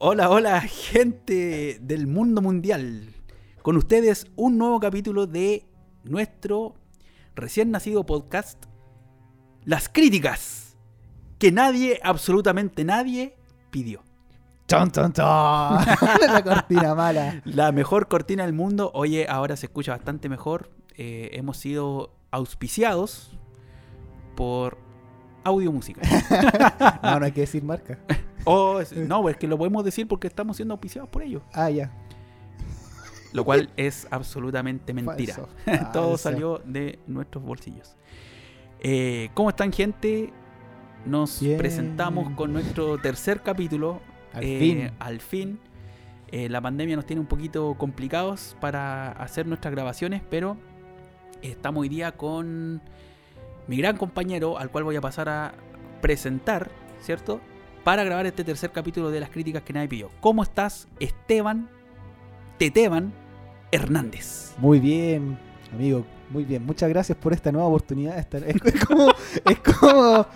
Hola, hola, gente del mundo mundial. Con ustedes un nuevo capítulo de nuestro recién nacido podcast, Las críticas que nadie, absolutamente nadie, pidió. ¡Chon, chon, chon! La cortina mala. La mejor cortina del mundo. Oye, ahora se escucha bastante mejor. Eh, hemos sido auspiciados por Audio Música. No, no hay que decir marca. Oh, es- no, es que lo podemos decir porque estamos siendo auspiciados por ellos. Ah, ya. Lo cual es absolutamente mentira. Falso. Todo salió de nuestros bolsillos. Eh, ¿Cómo están, gente? Nos Bien. presentamos con nuestro tercer capítulo. Al Eh, fin. Al fin. Eh, la pandemia nos tiene un poquito complicados para hacer nuestras grabaciones, pero estamos hoy día con mi gran compañero, al cual voy a pasar a presentar, ¿cierto? Para grabar este tercer capítulo de las críticas que nadie pidió. ¿Cómo estás, Esteban Teteban Hernández? Muy bien, amigo. Muy bien. Muchas gracias por esta nueva oportunidad. Es como, es como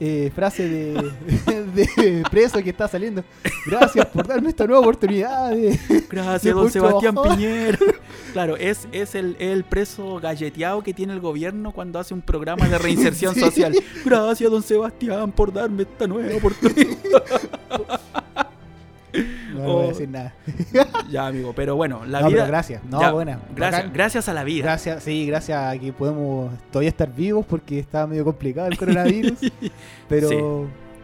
eh, frase de, de preso que está saliendo. Gracias por darme esta nueva oportunidad. de- Gracias, de don Sebastián ojo. Piñera. Claro, es, es el, el preso galleteado que tiene el gobierno cuando hace un programa de reinserción Sí. social. Gracias, don Sebastián, por darme esta nueva oportunidad. No, no voy a decir nada. ya, amigo, pero bueno, la no, vida. pero gracias. No, ya, buena. Gracias, a la vida. Gracias, sí, gracias a que podemos todavía estar vivos porque está medio complicado el coronavirus. pero Sí.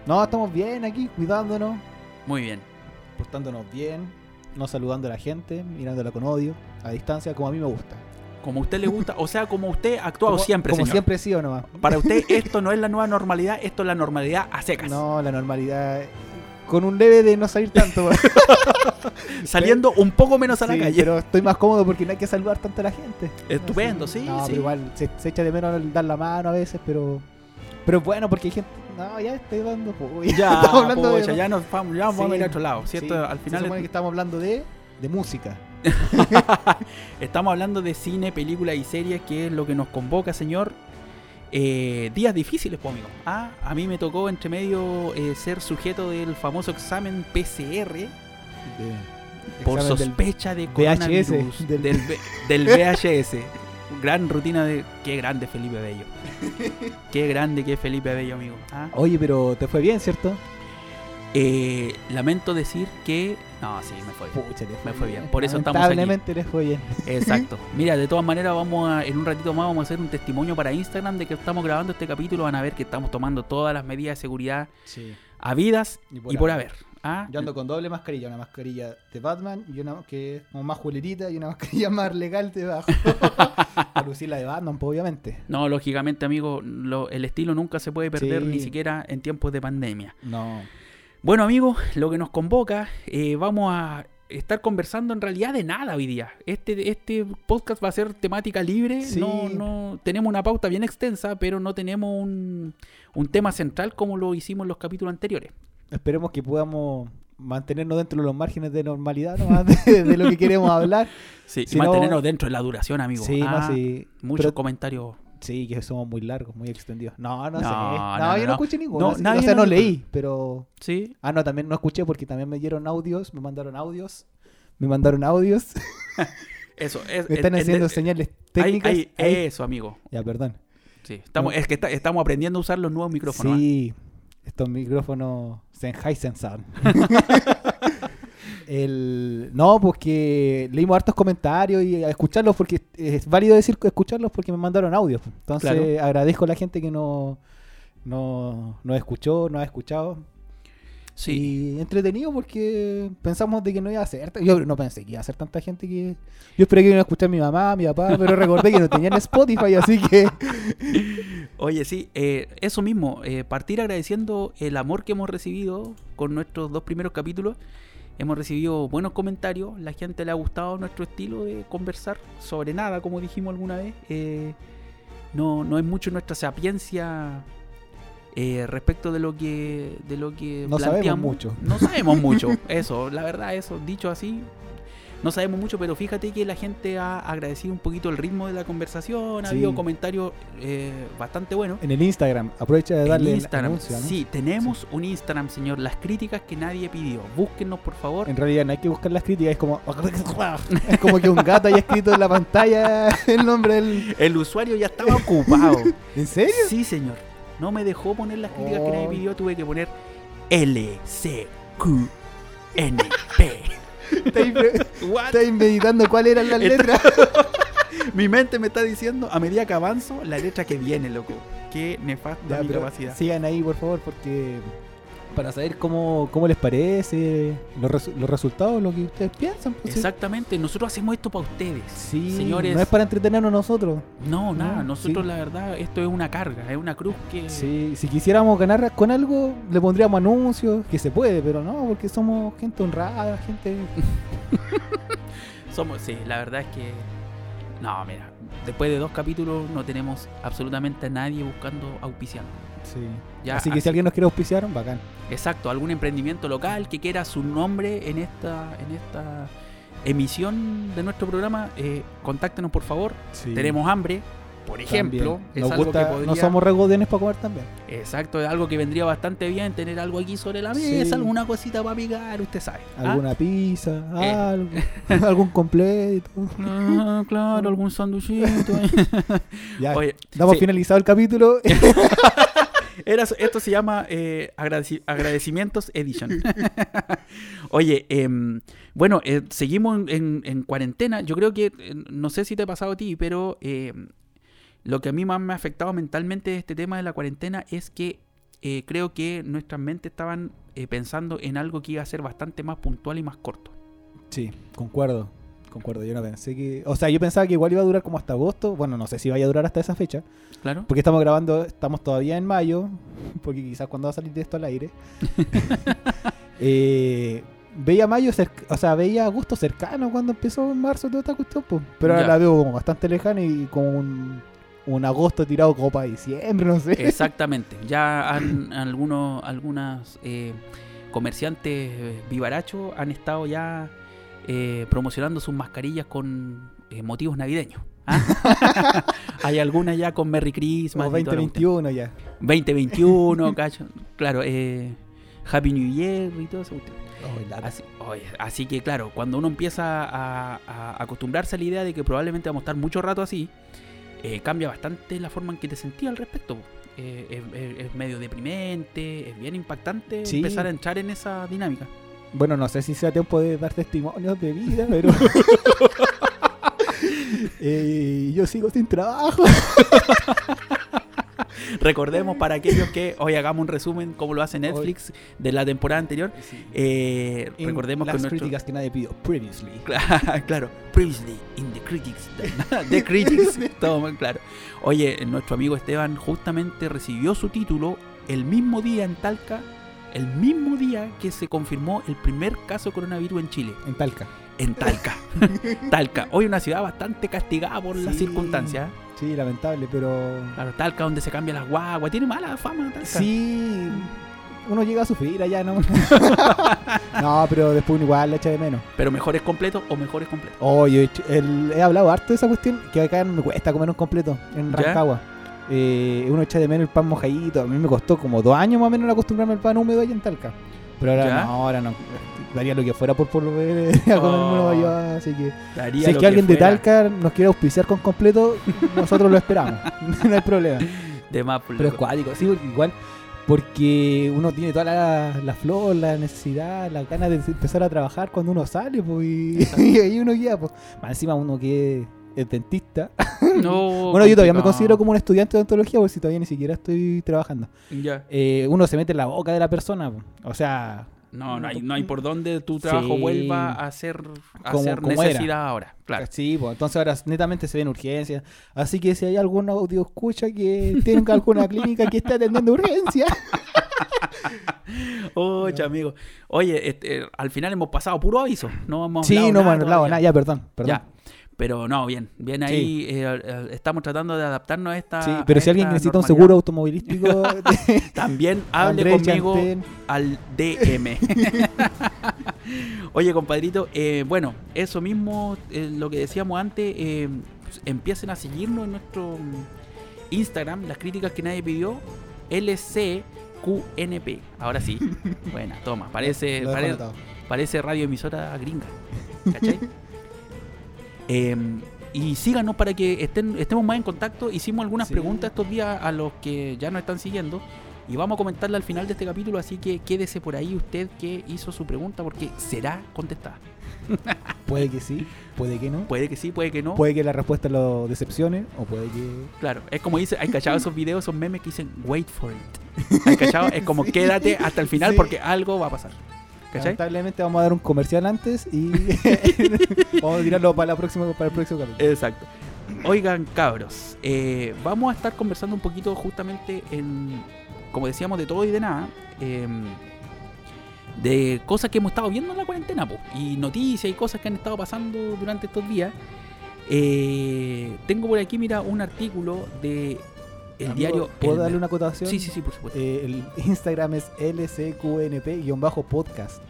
no, estamos bien aquí, cuidándonos, Muy bien. portándonos bien, no saludando a la gente, mirándola con odio, a distancia, como a mí me gusta. Como a usted le gusta, o sea, como usted ha actuado como, siempre, Como señor. siempre sí o nomás. Para usted esto no es la nueva normalidad, esto es la normalidad a secas. No, la normalidad. Con un leve de no salir tanto. Saliendo un poco menos a la Sí, calle. Pero estoy más cómodo porque no hay que saludar tanto a la gente. Estupendo, sí, No, sí. pero igual se, se echa de menos el dar la mano a veces, pero. Pero bueno, porque hay gente. No, ya estoy dando. po, Ya, estamos hablando de- ya nos vamos, ya vamos a ir a otro lado, ¿cierto? Al Se final supone que estamos hablando de, de música. estamos hablando de cine, películas y series, que es lo que nos convoca, señor. Eh, días difíciles, pues, amigo. Ah, a mí me tocó entre medio eh, ser sujeto del famoso examen PCR De- por examen del- sospecha de VHS, coronavirus. del- Del, VHS. Gran rutina de... Qué grande Felipe Bello. Qué grande que Felipe Bello, amigo. Ah. Oye, pero te fue bien, ¿cierto? Eh, lamento decir que... No, sí, me fue bien. Pucha, le Me fue bien. Por eso estamos aquí. Lamentablemente les fue bien. Exacto. Mira, de todas maneras, vamos a, en un ratito más vamos a hacer un testimonio para Instagram de que estamos grabando este capítulo. Van a ver que estamos tomando todas las medidas de seguridad Sí. habidas Y y por haber. ¿Ah? Yo ando con doble mascarilla, una mascarilla de Batman y una que es como más julerita y una mascarilla más legal debajo. Para lucir la de Batman, pues, obviamente. No, lógicamente, amigo, lo- el estilo nunca se puede perder Sí. ni siquiera en tiempos de pandemia. No. Bueno, amigos, lo que nos convoca, eh, vamos a estar conversando en realidad de nada hoy día. Este, este podcast va a ser temática libre. Sí. No, no, tenemos una pauta bien extensa, pero no tenemos un, un tema central como lo hicimos en los capítulos anteriores. Esperemos que podamos mantenernos dentro de los márgenes de normalidad de, de lo que queremos hablar. Sí, Si y no- mantenernos dentro de la duración, amigo. Sí, Ah, no, sí. Muchos Pero- comentarios. Sí, que somos muy largos, muy extendidos. No, no, No, sé. no, No, yo no. escuché ninguno. No, nadie o sea, no leí, pero... Sí. Ah, no, también no escuché porque también me dieron audios, me mandaron audios. Me mandaron audios. Eso. Es, Me están es- haciendo es- señales técnicas. Ahí- Eso, amigo. Ya, perdón. Sí. Estamos. Es que está- estamos aprendiendo a usar los nuevos micrófonos. ¿ah? Sí, estos micrófonos Sennheiser Sound. El, no, pues que leímos hartos comentarios y a escucharlos porque es válido decir escucharlos porque me mandaron audio. Entonces Claro. agradezco a la gente que no, no, nos escuchó, nos ha escuchado. Sí. Y entretenido porque pensamos de que no iba a ser. Yo no pensé que iba a ser tanta gente que. Yo esperé que iba a escuchar mi mamá, mi papá, pero recordé que no tenían Spotify, así que. Oye, sí, eh, eso mismo, eh, partir agradeciendo el amor que hemos recibido con nuestros dos primeros capítulos. Hemos recibido buenos comentarios, la gente le ha gustado nuestro estilo de conversar sobre nada, como dijimos alguna vez. Eh, no, no es mucho nuestra sapiencia eh, respecto de lo que de lo que No sabemos planteamos. mucho. No sabemos mucho, eso, la verdad, eso, dicho así. No sabemos mucho, pero fíjate que la gente ha agradecido un poquito el ritmo de la conversación, ha Sí. habido comentarios eh, bastante buenos. En el Instagram, aprovecha de darle en el Instagram, anuncio, ¿no? sí, tenemos un Instagram, señor. Las críticas que nadie pidió. Búsquennos, por favor. En realidad no hay que buscar las críticas, es como es como que un gato haya escrito en la pantalla el nombre del El usuario ya estaba ocupado. ¿En serio? Sí, señor. No me dejó poner las críticas que nadie Oh. pidió. Tuve que poner L, C, Q, N, P. Estáis, meditando cuáles eran las Está- letras. Mi mente me está diciendo, a medida que avanzo, la letra que viene, loco. Qué nefasta Ya, mi capacidad. Sigan ahí, por favor, porque para saber cómo, cómo les parece los, resu- los resultados, lo que ustedes piensan. pues. Exactamente, nosotros hacemos esto para ustedes. Sí, señores. no es para entretenernos nosotros. No, nada, No, nosotros sí. la verdad, esto es una carga, es una cruz que... Sí, si quisiéramos ganar con algo, le pondríamos anuncios, que se puede, pero no, porque somos gente honrada, gente... Somos, sí, la verdad es que... No, mira, después de dos capítulos no tenemos absolutamente a nadie buscando auspiciando. Sí. Ya, así que si alguien nos quiere auspiciar, bacán. Exacto, algún emprendimiento local que quiera su nombre en esta, en esta emisión de nuestro programa, eh, contáctenos por favor. Sí. Tenemos hambre, por ejemplo. También. Es Nos algo gusta, que podría- no somos regodenes para comer también. Exacto, es algo que vendría bastante bien tener algo aquí sobre la Sí. mesa, alguna cosita para picar, usted sabe. ¿ah? Alguna pizza, Eh. algo, algún completo. Ah, claro, algún sanduchito. Ya, Oye, damos sí, finalizado el capítulo. Era- esto se llama eh, agradeci- agradecimientos edition. Oye, em, bueno, eh, seguimos en, en- en cuarentena. Yo creo que, eh, no sé si te ha pasado a ti, pero em, lo que a mí más me ha afectado mentalmente de este tema de la cuarentena es que creo que nuestras mentes estaban pensando en algo que iba a ser bastante más puntual y más corto. Sí, concuerdo. Concuerdo, yo no pensé que. O sea, yo pensaba que igual iba a durar como hasta agosto. Bueno, no sé si vaya a durar hasta esa fecha. Claro. Porque estamos grabando, estamos todavía en mayo. Porque quizás cuando va a salir de esto al aire. eh, veía mayo, o sea, veía agosto cercano cuando empezó en marzo toda esta cuestión. pues. Pero ahora Ya. la veo como bastante lejana y como un, un agosto tirado como para diciembre, no sé. Exactamente. Ya han algunos algunas eh, comerciantes eh, vivarachos han estado ya eh, promocionando sus mascarillas con eh, motivos navideños. ¿ah? Hay algunas ya con Merry Christmas. Como y toda la cuestión. 2021 ya. 2021, cacho. Claro, eh, Happy New Year y todo eso. Así, que claro, cuando uno empieza a, a acostumbrarse a la idea de que probablemente vamos a estar mucho rato así, eh, cambia bastante la forma en que te sentías al respecto. Eh, es, es- es medio deprimente, es bien impactante Sí. empezar a entrar en esa dinámica. Bueno, no sé si sea tiempo de dar testimonios de vida, pero. Eh, yo sigo sin trabajo. Recordemos para aquellos que hoy hagamos un resumen, como lo hace Netflix, de la temporada anterior. Eh, recordemos las que nuestro... críticas que nadie pidió previously. claro, previously in the critics. The critics, todo muy claro. Oye, nuestro amigo Esteban justamente recibió su título el mismo día en Talca, el mismo día que se confirmó el primer caso de coronavirus en Chile, En Talca. en Talca. Talca, hoy una ciudad bastante castigada por las circunstancias. Sí, lamentable, pero. Claro, Talca donde se cambian las guaguas, tiene mala fama Talca. Sí. Uno llega a sufrir allá, ¿no? no, pero después igual le echa de menos. Pero mejores completos o mejores completos. Oh, yo he, hablado harto de esa cuestión, que acá me cuesta comer un completo en ¿Ya? Eh, uno echa de menos el pan mojadito. A mí me costó como dos años más o menos acostumbrarme al pan húmedo allá en Talca. Pero ahora ¿Ya? no, ahora no. Daría lo que fuera por volver a comer Oh. uno allá, así que... Daría Si es que alguien de. Talca nos quiere auspiciar con completo, nosotros lo esperamos. no hay problema. De más, por Pero es cuático, sí, porque igual, porque uno tiene toda la, la flor, la necesidad, la ganas de empezar a trabajar cuando uno sale, pues, y, y ahí uno guía, pues. Más encima uno que es dentista. No, bueno, yo todavía me considero como un estudiante de odontología, porque si todavía ni siquiera estoy trabajando. Ya. Eh, uno se mete en la boca de la persona, o sea, No, no hay, no hay por dónde tu trabajo Sí. vuelva a ser, a Como- ser como era. necesidad ahora. Claro. Sí, pues entonces ahora netamente se ven urgencias. Así que si hay algún audio escucha que tiene alguna clínica que esté atendiendo urgencias, Oye, amigo. Oye, este, eh, al final hemos pasado puro aviso. No hemos sí, no hemos hablado nada, ya, perdón, perdón. Ya. Pero no, bien. Bien ahí. eh, eh, estamos tratando de adaptarnos a esta. Sí, pero si alguien necesita un seguro automovilístico, También hable conmigo Chantén. al DM. Oye, compadrito, eh, bueno, eso mismo, eh, lo que decíamos antes, eh, empiecen a seguirnos en nuestro mm, Instagram, las críticas que nadie pidió, LCQNP. Ahora sí, buena, toma, parece, pare- parece radioemisora gringa. ¿Cachai? Em, y síganos para que estén, estemos más en contacto. Hicimos algunas Sí. preguntas estos días a los que ya nos están siguiendo. Y vamos a comentarla al final de este capítulo. Así que quédese por ahí usted que hizo su pregunta porque será contestada. Puede que sí, puede que no. Puede que sí, puede que no. Puede que la respuesta lo decepcione o puede que... Claro, es como dice, hay cachado esos videos, esos memes que dicen wait for it. ¿Hay cachado? Es como quédate hasta el final Sí. porque algo va a pasar. ¿Cachai? Lamentablemente vamos a dar un comercial antes y vamos a tirarlo para, la próxima, para el próximo capítulo. Exacto. Oigan, cabros, eh, vamos a estar conversando un poquito justamente en, como decíamos, de todo y de nada, em, de cosas que hemos estado viendo en la cuarentena, po, y noticias y cosas que han estado pasando durante estos días. Eh, tengo por aquí, mira, un artículo de el Amigo, diario. ¿Puedo El darle una acotación? Sí, sí, sí, por supuesto. Eh, el Instagram es lcqnp-podcast.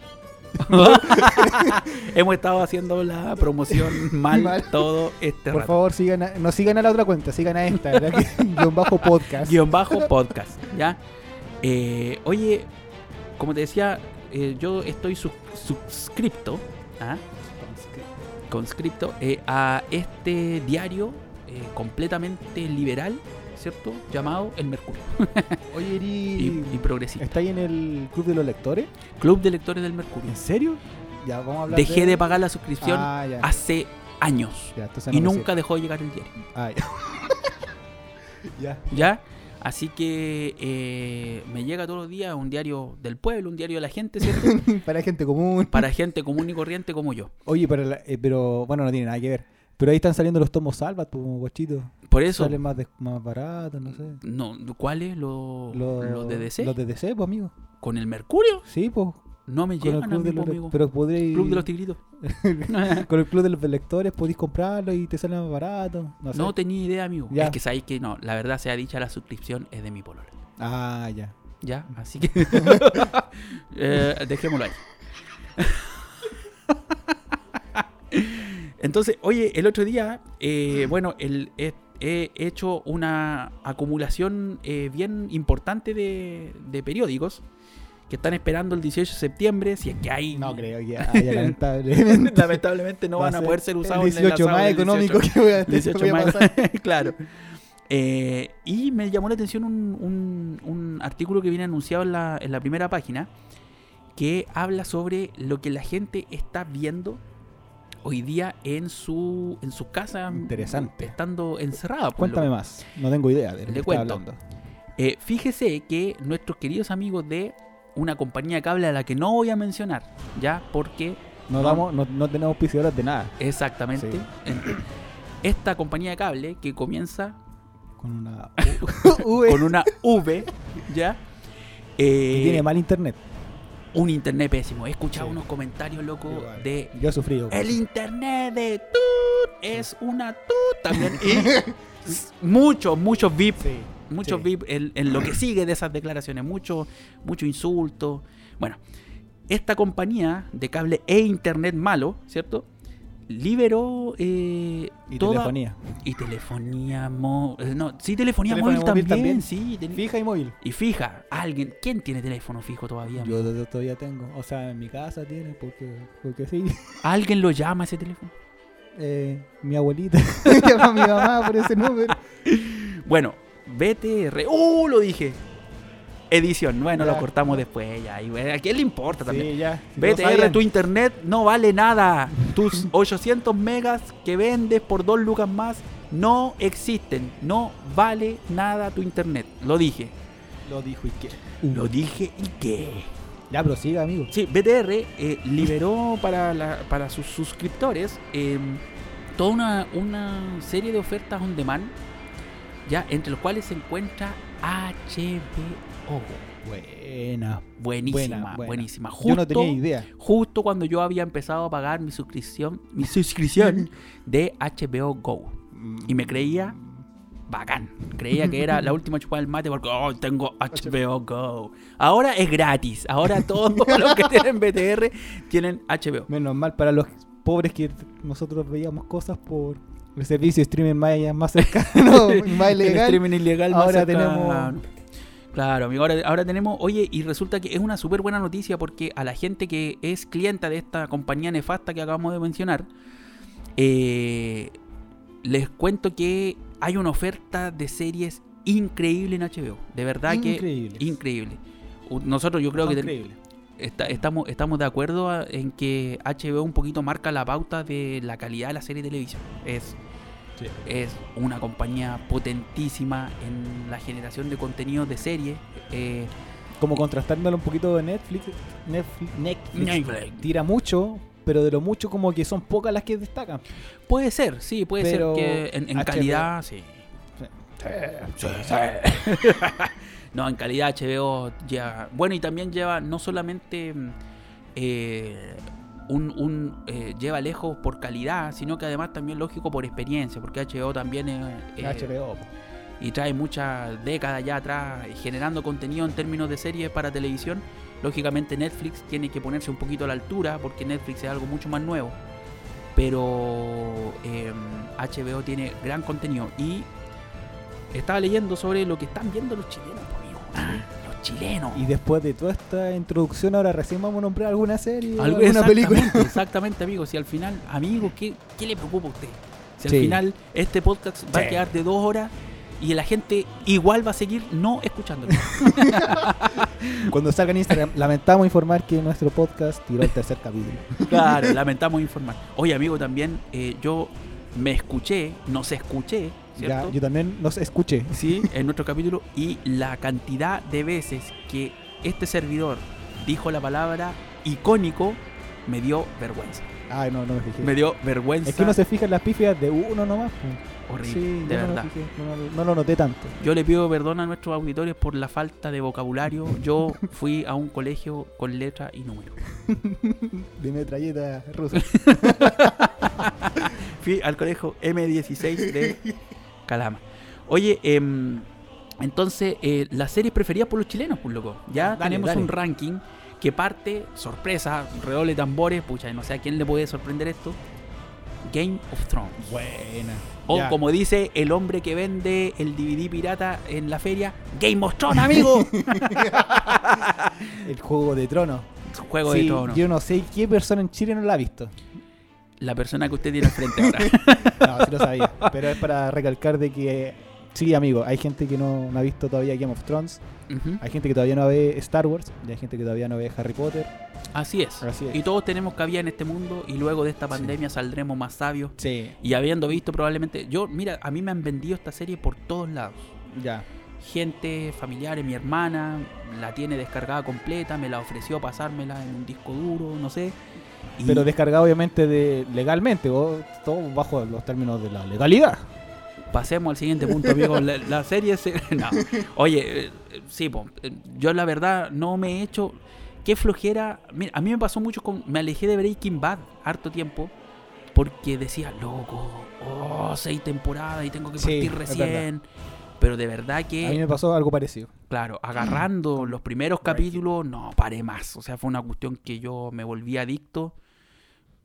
Hemos estado haciendo la promoción mal, Mal. todo este Por rato. favor, sigan a- no sigan a la otra cuenta, sigan a esta, ¿verdad? Que- guion bajo podcast. guion bajo podcast, ¿ya? Eh, oye, como te decía, eh, yo estoy sus- suscripto, ¿ah? conscripto eh, a este diario completamente liberal, ¿cierto? Llamado El Mercurio Oye, Eri, y, y progresista. ¿está ahí en el club de los lectores? Club de Lectores del Mercurio. ¿En serio? Ya, vamos a hablar Dejé de pagar la suscripción Ah, ya. hace años Ya, y nunca dejó de llegar el diario. Ah, ya. ya. Así que eh, me llega todos los días un diario del pueblo, un diario de la gente, ¿cierto? Para gente común. Para gente común y corriente como yo. Oye, pero, eh, pero bueno, no tiene nada que ver. Pero ahí están saliendo los tomos salvat, pues, guachito. Por eso, Salen más, de- más baratos, no sé. no, ¿cuáles? Los, Los, los de DC. Los de DC, pues, amigo. ¿Con el Mercurio? Sí, pues. No me llegan a mí, los amigo. Pero podréis. Club de los tigritos. Con el club de los lectores podéis comprarlo y te sale más barato. No, sé. No tenía idea, amigo. Ya. Es que sabéis que no, la verdad sea dicha, la suscripción es de mi polola. Ah, ya. ¿Ya? Así que. eh, dejémoslo ahí. Entonces, oye, el otro día, eh, bueno, el, he, he hecho una acumulación eh, bien importante de, de periódicos que están esperando el 18 de septiembre. Si es que hay. No creo que haya, lamentablemente. Lamentablemente no Va van a poder ser usados en el 18 asado más económico 18. que voy a, 18 voy a más- pasar. claro. Eh, y me llamó la atención un, un- un artículo que viene anunciado en la, en la primera página que habla sobre lo que la gente está viendo hoy día en su en su casa Interesante. estando encerrada. por Cuéntame más. No tengo idea de lo Le que cuento. hablando. Eh, fíjese que nuestros queridos amigos de una compañía de cable a la que no voy a mencionar, ya porque No, damos, no, no tenemos auspiciadores de nada. exactamente Sí. esta compañía de cable que comienza Con una V con una V, ¿ya? que Eh, tiene mal internet. Un internet pésimo. He escuchado Sí. unos comentarios, loco, Igual. de Yo he sufrido. el internet de tut es una tut también. Y muchos, muchos VIP, Sí. muchos sí. VIP en, en lo que sigue de esas declaraciones, mucho, mucho insulto. Bueno, esta compañía de cable e internet malo, ¿cierto? Liberó eh, Y toda telefonía. y telefonía móvil. No, sí, telefonía, Telefonía móvil, móvil también, también. sí. Fija y móvil. Y fija, alguien, ¿quién tiene teléfono fijo todavía? Yo, yo todavía tengo. O sea, en mi casa tiene, porque, porque sí. ¿Alguien lo llama ese teléfono? Eh, mi abuelita llama a mi mamá por ese número. Bueno, BTR. ¡Uh! Lo dije. Edición. Bueno, Ya. lo cortamos después ya. Y ¿A quién le importa también? Sí, ya. BTR, tu internet no vale nada. Tus 800 megas que vendes por 2 lucas más no existen. No vale nada tu internet. Lo dije. Lo dijo y qué. Lo dije y qué. Ya, pero siga, amigo. Sí, BTR eh, liberó para, la- para sus suscriptores eh, toda una, una serie de ofertas on demand, ya entre los cuales se encuentra HBO. Buena. Buenísima, Buena, buena. buenísima. Justo, Yo no tenía idea. justo cuando yo había empezado a pagar mi suscripción, mi suscripción de HBO Go. Y me creía bacán. Creía que era la última chupada del mate porque oh, tengo HBO Go. Ahora es gratis. Ahora todos los que tienen BTR tienen HBO. Menos mal para los pobres que nosotros veíamos cosas por el servicio de streaming más, más cercano más El ilegal. streaming ilegal más Ahora cercano. tenemos- Claro, amigo, ahora, ahora tenemos, oye, y resulta que es una súper buena noticia porque a la gente que es clienta de esta compañía nefasta que acabamos de mencionar, eh, les cuento que hay una oferta de series increíble en HBO. De verdad Increíbles. que increíble. U- Nosotros yo creo que ten- está- estamos, estamos de acuerdo a- en que HBO un poquito marca la pauta de la calidad de la serie de televisión. Es Sí. es una compañía potentísima en la generación de contenido de series. Eh, Como contrastándolo un poquito de Netflix. Netflix, Netflix Netflix. tira mucho, pero de lo mucho como que son pocas las que destacan. puede ser, sí, puede Pero ser que en, calidad, sí. No, en calidad HBO ya. Bueno, y también lleva no solamente mm, eh, un, un, eh, lleva lejos por calidad, sino que además también lógico por experiencia, porque HBO también es eh, HBO. y trae muchas décadas ya atrás eh, generando contenido en términos de series para televisión. Lógicamente Netflix tiene que ponerse un poquito a la altura porque Netflix es algo mucho más nuevo. Pero eh, HBO tiene gran contenido y estaba leyendo sobre lo que están viendo los chilenos, amigo. Los chilenos. Y después de toda esta introducción, ahora recién vamos a nombrar alguna serie, alguna película. exactamente, amigo. Si al final, amigo, ¿qué, qué le preocupa a usted? Si al final este podcast va a quedar de dos horas y la gente igual va a seguir no escuchándolo. Cuando salga en Instagram, lamentamos informar que nuestro podcast tiró el tercer capítulo. claro, lamentamos informar. Oye, amigo, también eh, yo me escuché, nos escuché, Yo también los escuché. Sí, en nuestro capítulo y la cantidad de veces que este servidor dijo la palabra icónico me dio vergüenza. Ay, no, no me fijé. Me dio vergüenza. Es que uno se fija en las pifias de uno nomás. horrible, Sí, de no, verdad. me fijé, no, no- no lo noté tanto. Yo le pido perdón a nuestros auditores por la falta de vocabulario. Yo fui a un colegio con letra y número. De metralleta rusa. Fui al colegio M16 de Calama. Oye, em, entonces, eh, las series preferidas por los chilenos, pues loco. Ya Dale, tenemos dale. un ranking que parte, sorpresa, redoble tambores, pucha, no sé a quién le puede sorprender esto. Game of Thrones. Buena. O Ya. como dice el hombre que vende el DVD pirata en la feria, Game of Thrones, amigo. El juego de trono. Juego Sí, de Tronos. Yo no sé qué persona en Chile no la ha visto. La persona que usted tiene al frente ahora. No, sí lo sabía. pero es para recalcar de que, sí, amigo, hay gente que no, no ha visto todavía Game of Thrones. Hay gente que todavía no ve Star Wars. Y hay gente que todavía no ve Harry Potter. Así es. Así es. Y todos tenemos cabida en este mundo y luego de esta Sí. pandemia saldremos más sabios. Sí, Y habiendo visto probablemente, yo, mira, a mí me han vendido esta serie por todos lados. ya. Gente, familiares, mi hermana la tiene descargada completa, me la ofreció pasármela en un disco duro, no sé. Y Pero descargado obviamente de legalmente, o todo bajo los términos de la legalidad. pasemos al siguiente punto, amigo. La, la serie se... no. Oye, eh, sí, po, eh, yo la verdad no me he hecho... Qué flojera. Mira, a mí me pasó mucho con... Me alejé de Breaking Bad harto tiempo porque decía, loco, oh, seis temporadas y tengo que Sí, partir es recién. Pero de verdad que... A mí me pasó algo parecido. Claro, agarrando los primeros capítulos, no paré más. O sea, fue una cuestión que yo me volví adicto.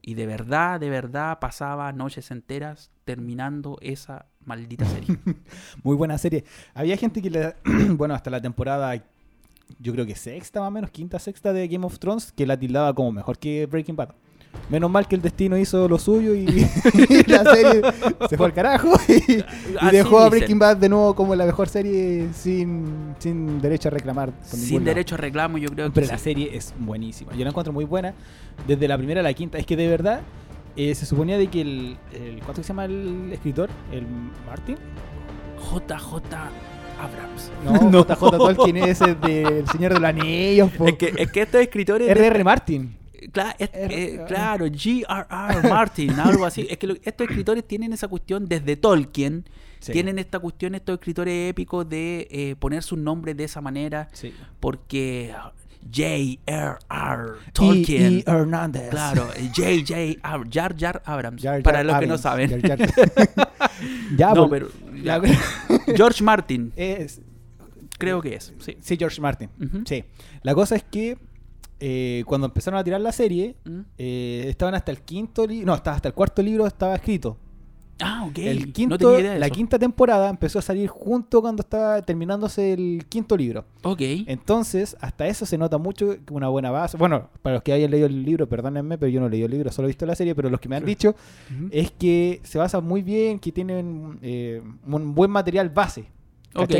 Y de verdad, de verdad, pasaba noches enteras terminando esa maldita serie. Muy buena serie. Había gente que le. bueno, hasta la temporada. Yo creo que sexta más o menos, quinta, sexta de Game of Thrones, que la tildaba como mejor que Breaking Bad. Menos mal que el destino hizo lo suyo y, y la serie se fue al carajo y, dejó a. Breaking Bad de nuevo como la mejor serie sin, sin derecho a reclamar. Sin lado. derecho a reclamo, yo creo que Pero sí. la serie es buenísima. Yo la encuentro muy buena. Desde la primera a la quinta. Es que de verdad eh, se suponía de que el, el. ¿Cuánto se llama el escritor? ¿El Martin? JJ Abrams. No, No. JJ Tolkien es el del Señor de los Anillos. Es que, es que estos escritores... R.R. Martin. Cla- eh, claro, G.R.R. Martin, algo así. Es que lo- estos escritores tienen esa cuestión desde Tolkien. Sí. Tienen esta cuestión, estos escritores épicos, de eh, poner sus nombres de esa manera. Sí. Porque J.R.R. Tolkien. E. E. Hernández. Claro, J.J. Jar Jar Abrams. Jar Jar para los que no saben. Jar Jar- ya, no, pero. George Martin, Es, creo que es. Sí. sí, George Martin. Sí. La cosa es que eh, cuando empezaron a tirar la serie, Mm. eh, estaban hasta el quinto libro, no, hasta, hasta el cuarto libro estaba escrito. Ah, ok. El quinto, no tenía idea de la eso. quinta temporada empezó a salir junto cuando estaba terminándose el quinto libro. Ok. Entonces, hasta eso se nota mucho una buena base. Bueno, para los que hayan leído el libro, perdónenme, pero yo no leí el libro, solo he visto la serie, pero los que me han Sí. dicho es que se basa muy bien, que tienen eh, un buen material base. Ok.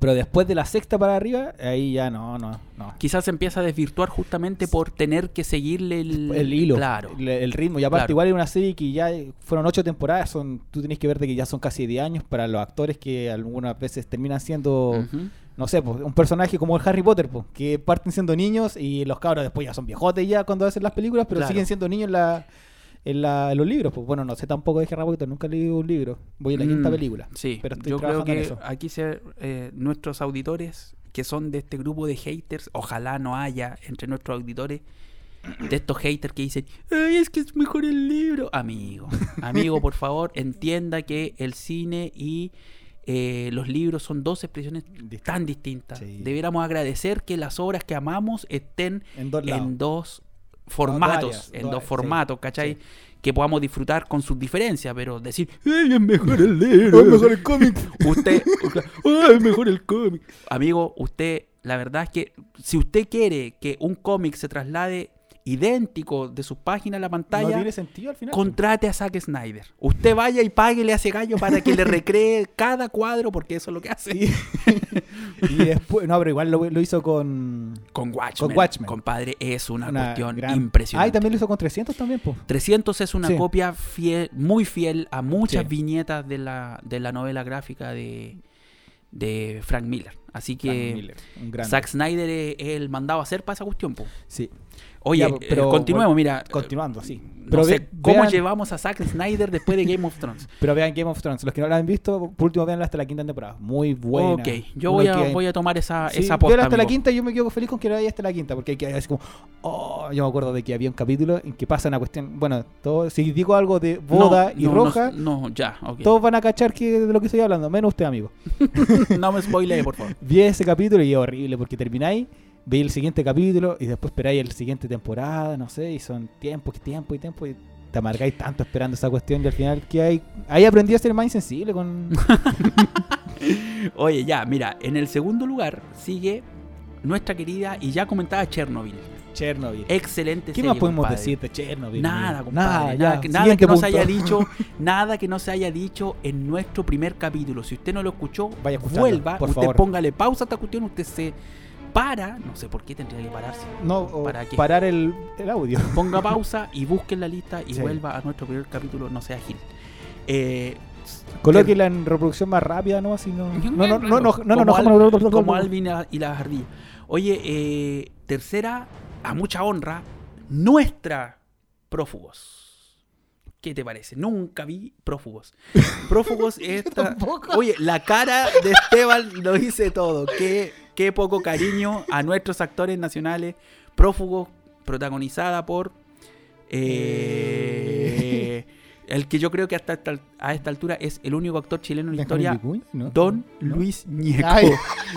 Pero después de la sexta para arriba, ahí ya no, no, no. Quizás se empieza a desvirtuar justamente por tener que seguirle el, El hilo, Claro. el, el ritmo. Y aparte, Claro. igual es una serie que ya fueron ocho temporadas. Son, tú tienes que ver de que ya son casi 10 años para los actores que algunas veces terminan siendo, no sé, pues, un personaje como el Harry Potter, pues, que parten siendo niños y los cabros después ya son viejotes ya cuando hacen las películas, pero Claro. siguen siendo niños la, en, la- en los libros. Pues bueno, no sé tampoco de Harry Potter, nunca he leído un libro. Voy a la quinta Mm, película. Sí, pero estoy yo creo trabajando en que eso. aquí se, eh, nuestros auditores que son de este grupo de haters, ojalá no haya entre nuestros auditores de estos haters que dicen, ay, es que es mejor el libro. Amigo, amigo, por favor, entienda que el cine y eh, los libros son dos expresiones tan distintas. Sí. Debiéramos agradecer que las obras que amamos estén En dos en dos formatos, en dos- formatos, ¿cachai? sí. Que podamos disfrutar con sus diferencias, pero decir, ¡ay, es mejor el libro! Es mejor el cómic. Usted, ¡ay, es mejor el cómic! Amigo, usted, la verdad es que si usted quiere que un cómic se traslade idéntico de sus páginas a la No pantalla, tiene sentido al final. contrate a Zack Snyder. Usted vaya y páguele a ese gallo para que le recree cada cuadro, porque eso es lo que hace. Sí. y después, no, pero igual lo, lo hizo con Con Watchmen. Con Watchmen. Compadre, es una, una cuestión gran- impresionante. Ah, y también lo hizo con 300 también, pues. 300 es una Sí. copia fiel, muy fiel a muchas Sí. viñetas de la, de la novela gráfica de, de Frank Miller. Así que. Zack Snyder es el mandado a hacer para esa cuestión. po. Sí. Oye, Ya, eh, pero continuemos, mira. Continuando, sí. No Pero sé cómo vean- llevamos a Zack Snyder después de Game of Thrones. Pero vean Game of Thrones. Los que no la han visto, por último, veanla hasta la quinta temporada. Muy buena. ok, yo voy a, que- voy a tomar esa, Sí, esa hasta la quinta yo me quedo feliz con que la vaya hasta la quinta. Porque hay que es como. Oh, yo me acuerdo de que había un capítulo en que pasa una cuestión. Bueno, todo, si digo algo de boda No, y no, roja, No, ya, todos van a cachar que de lo que estoy hablando. Menos usted, amigo. no me spoilee, por favor. Vi ese capítulo y es horrible porque termináis, veis el siguiente capítulo y después esperáis el siguiente temporada, no sé, y son tiempo, y tiempo y tiempo y te amargáis tanto esperando esa cuestión y al final que hay ahí aprendí a ser más insensible con Oye, ya, mira, en el segundo lugar sigue nuestra querida y ya comentada Chernobyl. Chernobyl. Excelente ¿Qué serie, más podemos compadre. decir de Chernobyl? Nada, compadre. Nada, ya. que, nada que no se haya dicho, nada que no se haya dicho en nuestro primer capítulo. Si usted no lo escuchó, Vaya vuelva, por usted favor. póngale pausa a esta cuestión, usted se para, no sé por qué tendría que pararse. No, o ¿Para qué? parar el, el audio. Ponga pausa y busque en la lista y Sí. vuelva a nuestro primer capítulo, no sea Gil. Eh, Colóquela en reproducción más rápida, ¿no? Así no. No, no, no, no, no, no, Como no, Al- no, no, no, como. Alvin y la- y las ardillas. Oye, eh, tercera, a mucha honra, nuestra prófugos. ¿Qué te parece? Nunca vi prófugos. Prófugos es. Oye, la cara de Esteban lo dice todo. Qué, qué poco cariño a nuestros actores nacionales. Prófugos, protagonizada por. eh, el que yo creo que hasta esta, a esta altura es el único actor chileno en la historia. Vicuña, ¿no? Don ¿No? Luis Ñeco. Ay.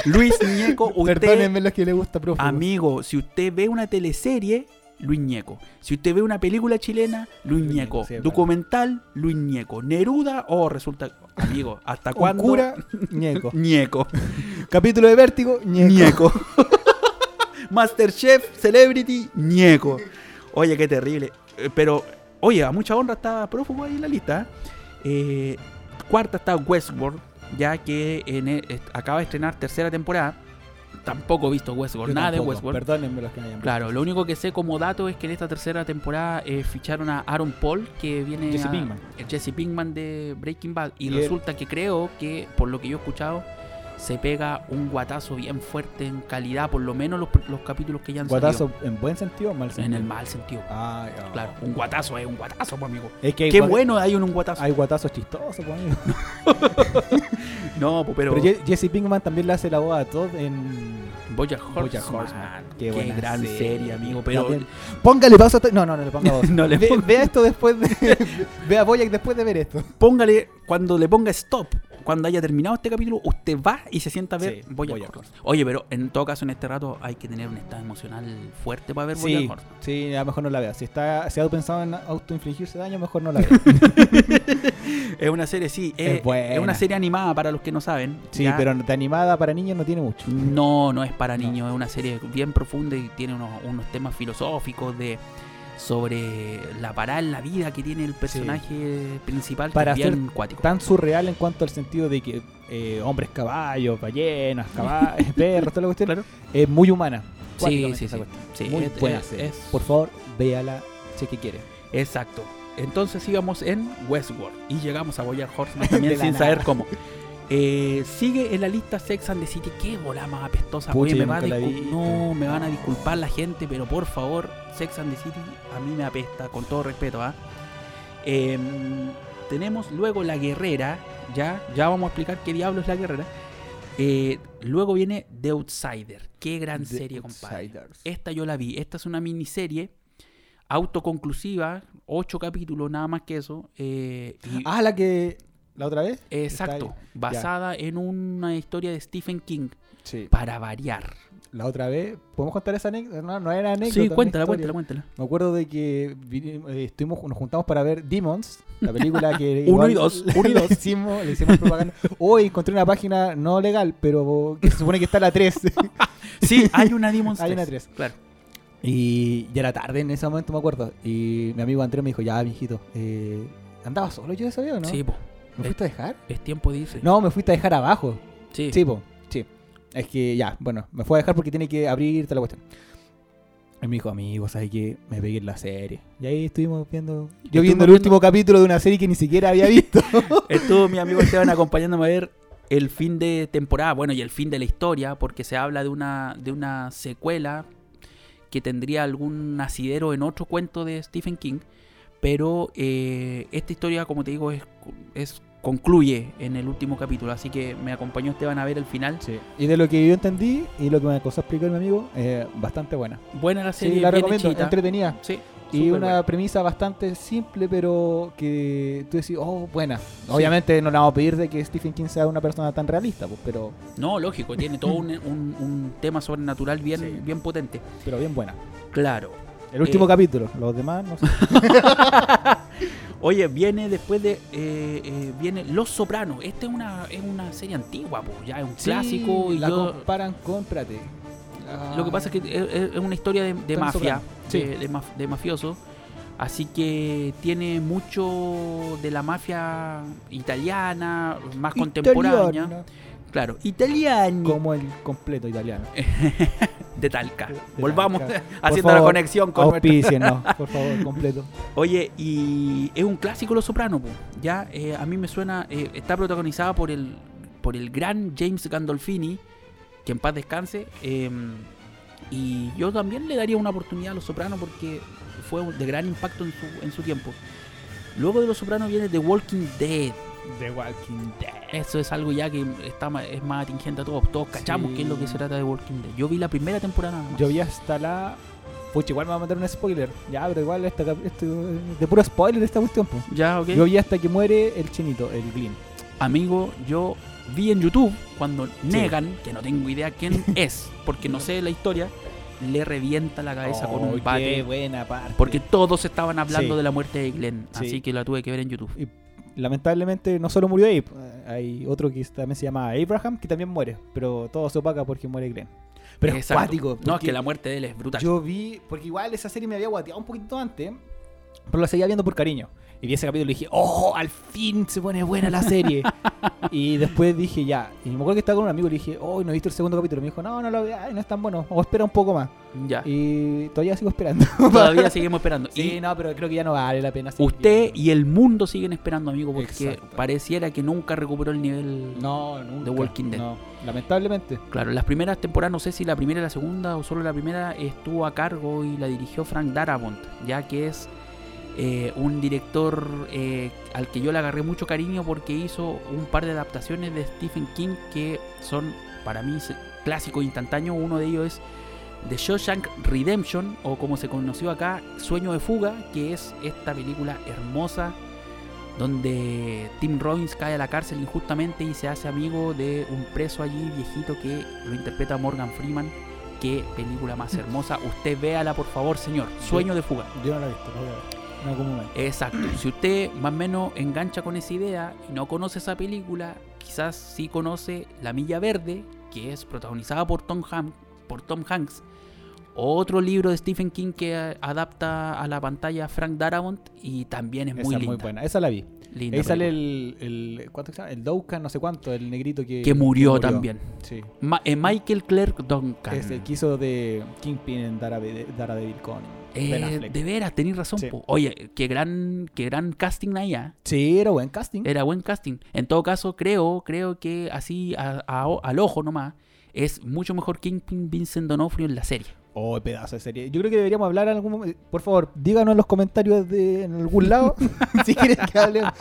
Luis Ñeco, usted, Perdónenme los que le gusta prófugos. amigo, si usted ve una teleserie, Luis Ñeco. Si usted ve una película chilena, Luis Luis Ñeco. Sí, Documental, Luis Ñeco. Neruda, o resulta, amigo, ¿hasta cuándo? cura, Ñeco. Ñeco. Capítulo de Vértigo, Ñeco. Ñeco. Masterchef, Celebrity, Ñeco. Oye, qué terrible. Eh, Pero, oye, a mucha honra está prófugo ahí en la lista. Eh, cuarta está Westworld, ya que en e- acaba de estrenar tercera temporada. Tampoco he visto Westworld, Yo nada de tampoco, Westworld. Perdónenme los que me hayan Claro, lo único que sé como dato es que en esta tercera temporada eh, ficharon a Aaron Paul, que viene Jesse a- Pinkman. el Jesse Pinkman de Breaking Bad. Y, Y él- resulta que creo que, por lo que yo he escuchado, se pega un guatazo bien fuerte en calidad, por lo menos los, los capítulos que ya han ¿Guatazo en buen sentido o mal sentido? En el mal sentido. Ah. Claro, un guatazo es un guatazo, pues, amigo. Es que hay Qué bueno hay un, un guatazo. Hay guatazos chistosos, pues, amigo. No, pues, pero, Pero, Je- Jesse Pinkman también le hace la voz a Todd en. Bojack Horseman. Bojack Horseman. Qué, Qué gran serie, serie. amigo. Pero También- Póngale pausa. No, no, no le ponga. No le Ve- ponga- Vea esto después de. Vea Boyack después de ver esto. póngale, cuando le ponga stop, cuando haya terminado este capítulo, usted va y se sienta a ver Sí, Bojack Horseman. Oye, pero en todo caso, en este rato hay que tener un estado emocional fuerte para ver Sí, Bojack Horseman. sí, a lo mejor no la vea. Si está, si ha pensado en autoinfligirse daño, mejor no la vea. Es una serie, sí. Es es una serie animada para los que no saben. Sí, ¿ya? pero de animada para niños no tiene mucho. No, no es para No. niños, es una serie bien profunda y tiene unos, unos temas filosóficos de sobre la parada en la vida que tiene el personaje principal, Para bien cuático. Tan surreal en cuanto al sentido de que eh, hombres caballos, ballenas, caballos, perros, toda la cuestión, Claro. es muy humana. Sí, sí, sí. muy es- buena es- Por favor, véala si es que quiere. Exacto. Entonces íbamos en Westworld y llegamos a Bojack Horseman también sin nada. saber cómo. Eh, sigue en la lista Sex and the City. Qué bola más apestosa. Pucha, me va a no, me van a disculpar la gente, pero por favor, Sex and the City a mí me apesta, con todo respeto. ¿ah? Em, tenemos luego La Guerrera. Ya, ya vamos a explicar qué diablo es La Guerrera. Eh, luego viene The Outsider. Qué gran The serie, compadre. Outsiders. Esta yo la vi. Esta es una miniserie autoconclusiva, ocho capítulos, nada más que eso. eh, y- Ah, la que. ¿La otra vez? exacto, basada en una historia de Stephen King, Sí. para variar. La otra vez. ¿Podemos contar esa anécdota? No, no era anécdota. Sí, cuéntala, cuéntala, cuéntala. Me acuerdo de que eh, estuvimos, nos juntamos para ver Demons, la película que Uno y dos, uno y dos. hicimos, le hicimos propaganda. Hoy encontré una página no legal, pero que se supone que está la 3. Sí, hay una Demon Hay una 3. tres. Claro. y ya era tarde en ese momento, me acuerdo. Y mi amigo Andrés me dijo, ya, mijito, eh, ¿andaba solo yo ese día o no? Sí, po, ¿Me fuiste a dejar? es tiempo de irse. No, me fuiste a dejar abajo. Sí. Sí, po, sí. Es que ya, bueno, me fue a dejar porque tiene que abrirte la cuestión. Y me dijo, amigo, ¿sabes qué? Me pegué en la serie. Y ahí estuvimos viendo. Yo viendo el viendo- último capítulo de una serie que ni siquiera había visto. Estuvo mi amigo Esteban acompañándome a ver el fin de temporada, bueno, y el fin de la historia, porque se habla de una, de una secuela que tendría algún asidero en otro cuento de Stephen King, pero eh, esta historia, como te digo, es, es concluye en el último capítulo, así que me acompañó Esteban a ver el final. Sí. Y de lo que yo entendí y lo que me acosó a explicar mi amigo, eh, bastante buena. Buena la serie, Sí, la bien recomiendo, hechita. entretenida. Sí, Y una buena. premisa bastante simple, pero que tú decís, oh, buena. Obviamente no le vamos a pedir de que Stephen King sea una persona tan realista, pues, pero, No, lógico, tiene todo un, un- un tema sobrenatural bien, Sí. bien potente. pero bien buena. Claro. El último Eh. capítulo, los demás no sé. Oye, viene después de. eh, eh, viene Los Sopranos. Esta es una, es una serie antigua, po, ya es un clásico. Y la yo, comparan con, espérate. lo que pasa es que es, es una historia de, mafia, sí. de, de maf- de mafioso. Así que tiene mucho de la mafia italiana, más contemporánea. Claro, italiana. Como el completo italiano. De Talca. De Volvamos Talca. haciendo favor, la conexión con nuestro- Auspicien, no, por favor, completo. Oye, y es un clásico Los Sopranos, po. ya eh, a mí me suena, eh, está protagonizada por el por el gran James Gandolfini, que en paz descanse, eh, y yo también le daría una oportunidad a Los Sopranos porque fue de gran impacto en su, en su tiempo. Luego de Los Sopranos viene The Walking Dead. The Walking Dead. Eso es algo ya que está es más atingente a todos. Todos cachamos Sí. qué es lo que se trata de Walking Dead. Yo vi la primera temporada nada más. Yo vi hasta la. Pucha, igual me va a meter un spoiler. Ya, pero igual esta, eh, de puro spoiler esta cuestión. po. Ya, ok. Yo vi hasta que muere el chinito, el Glyn. Amigo, yo vi en YouTube cuando Negan, que no tengo idea quién es, porque no sé la historia, le revienta la cabeza con Oh, un Qué bate. buena parte. Porque todos estaban hablando Sí. de la muerte de Glenn, Sí. así que la tuve que ver en YouTube. Y lamentablemente no solo murió Abe, eh, hay otro que también se llama Abraham que también muere, pero todo se opaca porque muere Glenn. Pero es Exacto. cuático. No, es que la muerte de él es brutal. Yo vi, porque igual esa serie me había guateado un poquito antes, pero la seguía viendo por cariño. Y vi ese capítulo y dije, oh, al fin se pone buena la serie. y después dije, ya. Y me acuerdo que estaba con un amigo y le dije, oh, no he visto el segundo capítulo. Me dijo, no, no lo veas, no es tan bueno. O espera un poco más. ya. Y todavía sigo esperando. Todavía seguimos esperando. Sí, y no, pero creo que ya no vale la pena. usted y el mundo siguen esperando, amigo, porque Exacto. pareciera que nunca recuperó el nivel. No, nunca. The Walking Dead. No, lamentablemente. Claro, las primeras temporadas, no sé si la primera y la segunda o solo la primera, estuvo a cargo y la dirigió Frank Darabont, ya que es eh, un director eh, al que yo le agarré mucho cariño porque hizo un par de adaptaciones de Stephen King que son para mí clásicos instantáneos. Uno de ellos es The Shawshank Redemption, o como se conoció acá, Sueño de Fuga, que es esta película hermosa donde Tim Robbins cae a la cárcel injustamente y se hace amigo de un preso allí viejito que lo interpreta Morgan Freeman. Qué película más hermosa. Usted véala, por favor, señor. Sueño de fuga. Yo no la he visto, no voy a ver. En algún momento. Exacto. Si usted más o menos engancha con esa idea y no conoce esa película, quizás sí conoce La Milla Verde, que es protagonizada por Tom, Ham- por Tom Hanks. Otro libro de Stephen King que adapta a la pantalla Frank Darabont y también es Esa muy es linda. muy buena. Esa la vi. linda Ahí sale el, el. ¿Cuánto se llama? El Doukan, no sé cuánto, el negrito que. que murió, también. Sí. Ma- eh, Michael Clark Duncan. Ese que hizo de Kingpin en Daredevil con Eh, de veras, tenéis razón. Sí. Oye, qué gran, qué gran casting allá. Sí, era buen casting. Era buen casting. En todo caso, creo, creo que así a- a- al ojo nomás es mucho mejor Kingpin Vincent D'Onofrio en la serie. Oh, pedazo de serie. Yo creo que deberíamos hablar en algún momento. Por favor, díganos en los comentarios de en algún lado si quieren que hablemos.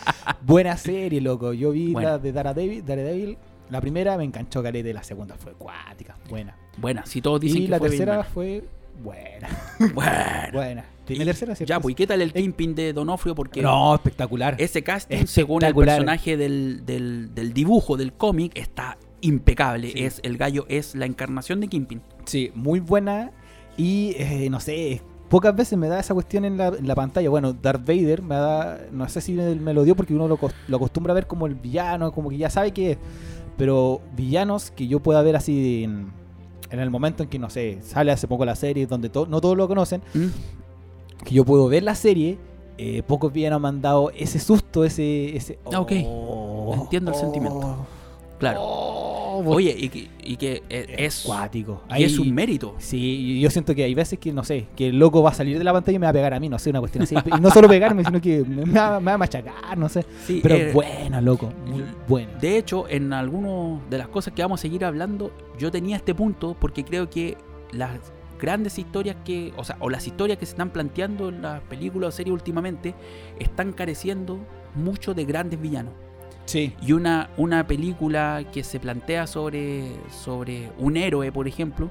Buena serie, loco. Yo vi la de Daredevil, Daredevil. La primera me enganchó calete, la segunda fue acuática, buena. Buena, si todos dicen y que la fue tercera buena. fue buena, buena. Y- ¿La tercera, cierto? Ya, pues, ¿y qué tal el Kingpin de Donofrio? Porque No, espectacular. ese casting, según el personaje del, del- del dibujo del cómic, está impecable. Sí. Es El gallo es la encarnación de Kingpin. Sí, muy buena. Y eh, no sé, pocas veces me da esa cuestión en la, en la pantalla. Bueno, Darth Vader me da. No sé si me, lo dio porque uno lo, lo acostumbra a ver como el villano, como que ya sabe que es. Pero villanos que yo pueda ver así en, en el momento en que, no sé, sale hace poco la serie, donde to- no todos lo conocen, ¿Mm? que yo puedo ver la serie. eh, pocos me han dado ese susto, ese. ese Ah, ok. oh, Entiendo el sentimiento. Claro. oh, Oye, y que, y que e- es, cuático. y es Ahí- un mérito. Sí, yo siento que hay veces que, no sé, que el loco va a salir de la pantalla y me va a pegar a mí, no sé, una cuestión así. Y no solo pegarme, sino que me va, me va a machacar, no sé. Sí, Pero eh, buena, loco, muy buena. De hecho, en algunas de las cosas que vamos a seguir hablando, yo tenía este punto porque creo que las grandes historias que, o sea, o las historias que se están planteando en las películas o series últimamente, están careciendo mucho de grandes villanos. Sí, Y una, una película que se plantea sobre, sobre un héroe, por ejemplo,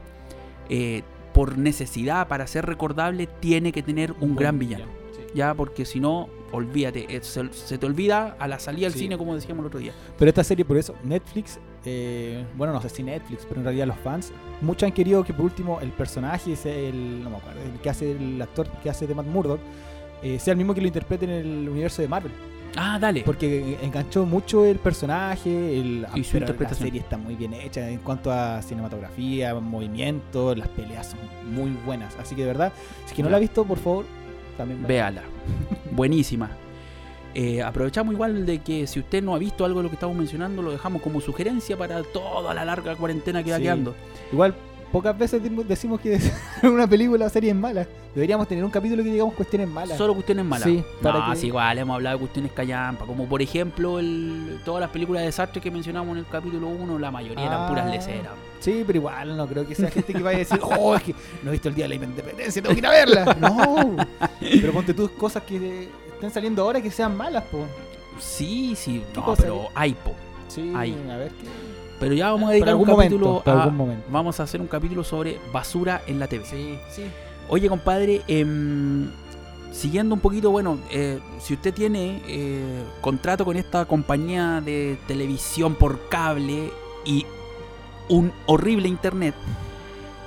eh, por necesidad, para ser recordable, tiene que tener un gran villano. sí. Ya, porque si no, olvídate, eh, se, se te olvida a la salida del Sí. cine, como decíamos el otro día. Pero esta serie, por eso, Netflix, eh, bueno, no sé si Netflix, pero en realidad los fans, muchos han querido que por último el personaje, ese, el, no me acuerdo, el que hace el actor que hace de Matt Murdock, eh, sea el mismo que lo interprete en el universo de Marvel. Ah, dale. Porque enganchó mucho el personaje, el, Y su pero la interpretación. serie está muy bien hecha en cuanto a cinematografía, movimiento, las peleas son muy buenas. Así que de verdad, si que no la ha visto, por favor, también Véala. Buenísima. Eh, aprovechamos igual de que si usted no ha visto algo de lo que estamos mencionando, lo dejamos como sugerencia para toda la larga cuarentena que va Sí. quedando. Igual, pocas veces decimos que una película o serie es mala. Deberíamos tener un capítulo que digamos cuestiones malas. Solo cuestiones malas. Sí, para no, que- sí, igual hemos hablado de cuestiones callampa, como por ejemplo el, todas las películas de desastre que mencionamos en el capítulo 1, la mayoría eran Ah. puras leceras. Sí, pero igual no creo que sea gente que vaya a decir, oh, es que no he visto el día de la independencia, tengo que ir a verla. No. Pero ponte tú cosas que estén saliendo ahora que sean malas, po. Sí, sí, ¿Qué no, pero hay po. Sí, a ver qué. Pero ya vamos a Para dedicar un capítulo momento, a- algún momento. Vamos a hacer un capítulo sobre basura en la TV. Sí, sí. Oye, compadre, em, siguiendo un poquito, bueno, eh, si usted tiene eh, contrato con esta compañía de televisión por cable y un horrible internet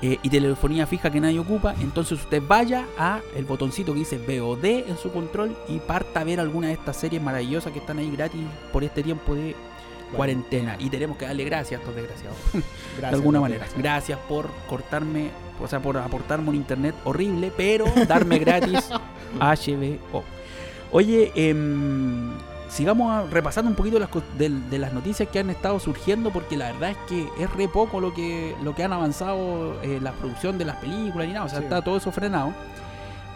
eh, y telefonía fija que nadie ocupa, entonces usted vaya a el botoncito que dice VOD en su control y parta a ver alguna de estas series maravillosas que están ahí gratis por este tiempo de cuarentena. Y tenemos que darle gracias a estos desgraciados Gracias, de alguna manera. gracias. Por cortarme, o sea, por aportarme un internet horrible, pero darme gratis HBO. Oye, em, sigamos a- repasando un poquito las, de, de las noticias que han estado surgiendo, porque la verdad es que es re poco lo que, lo que han avanzado eh, la producción de las películas y nada, o sea, Sí. está todo eso frenado.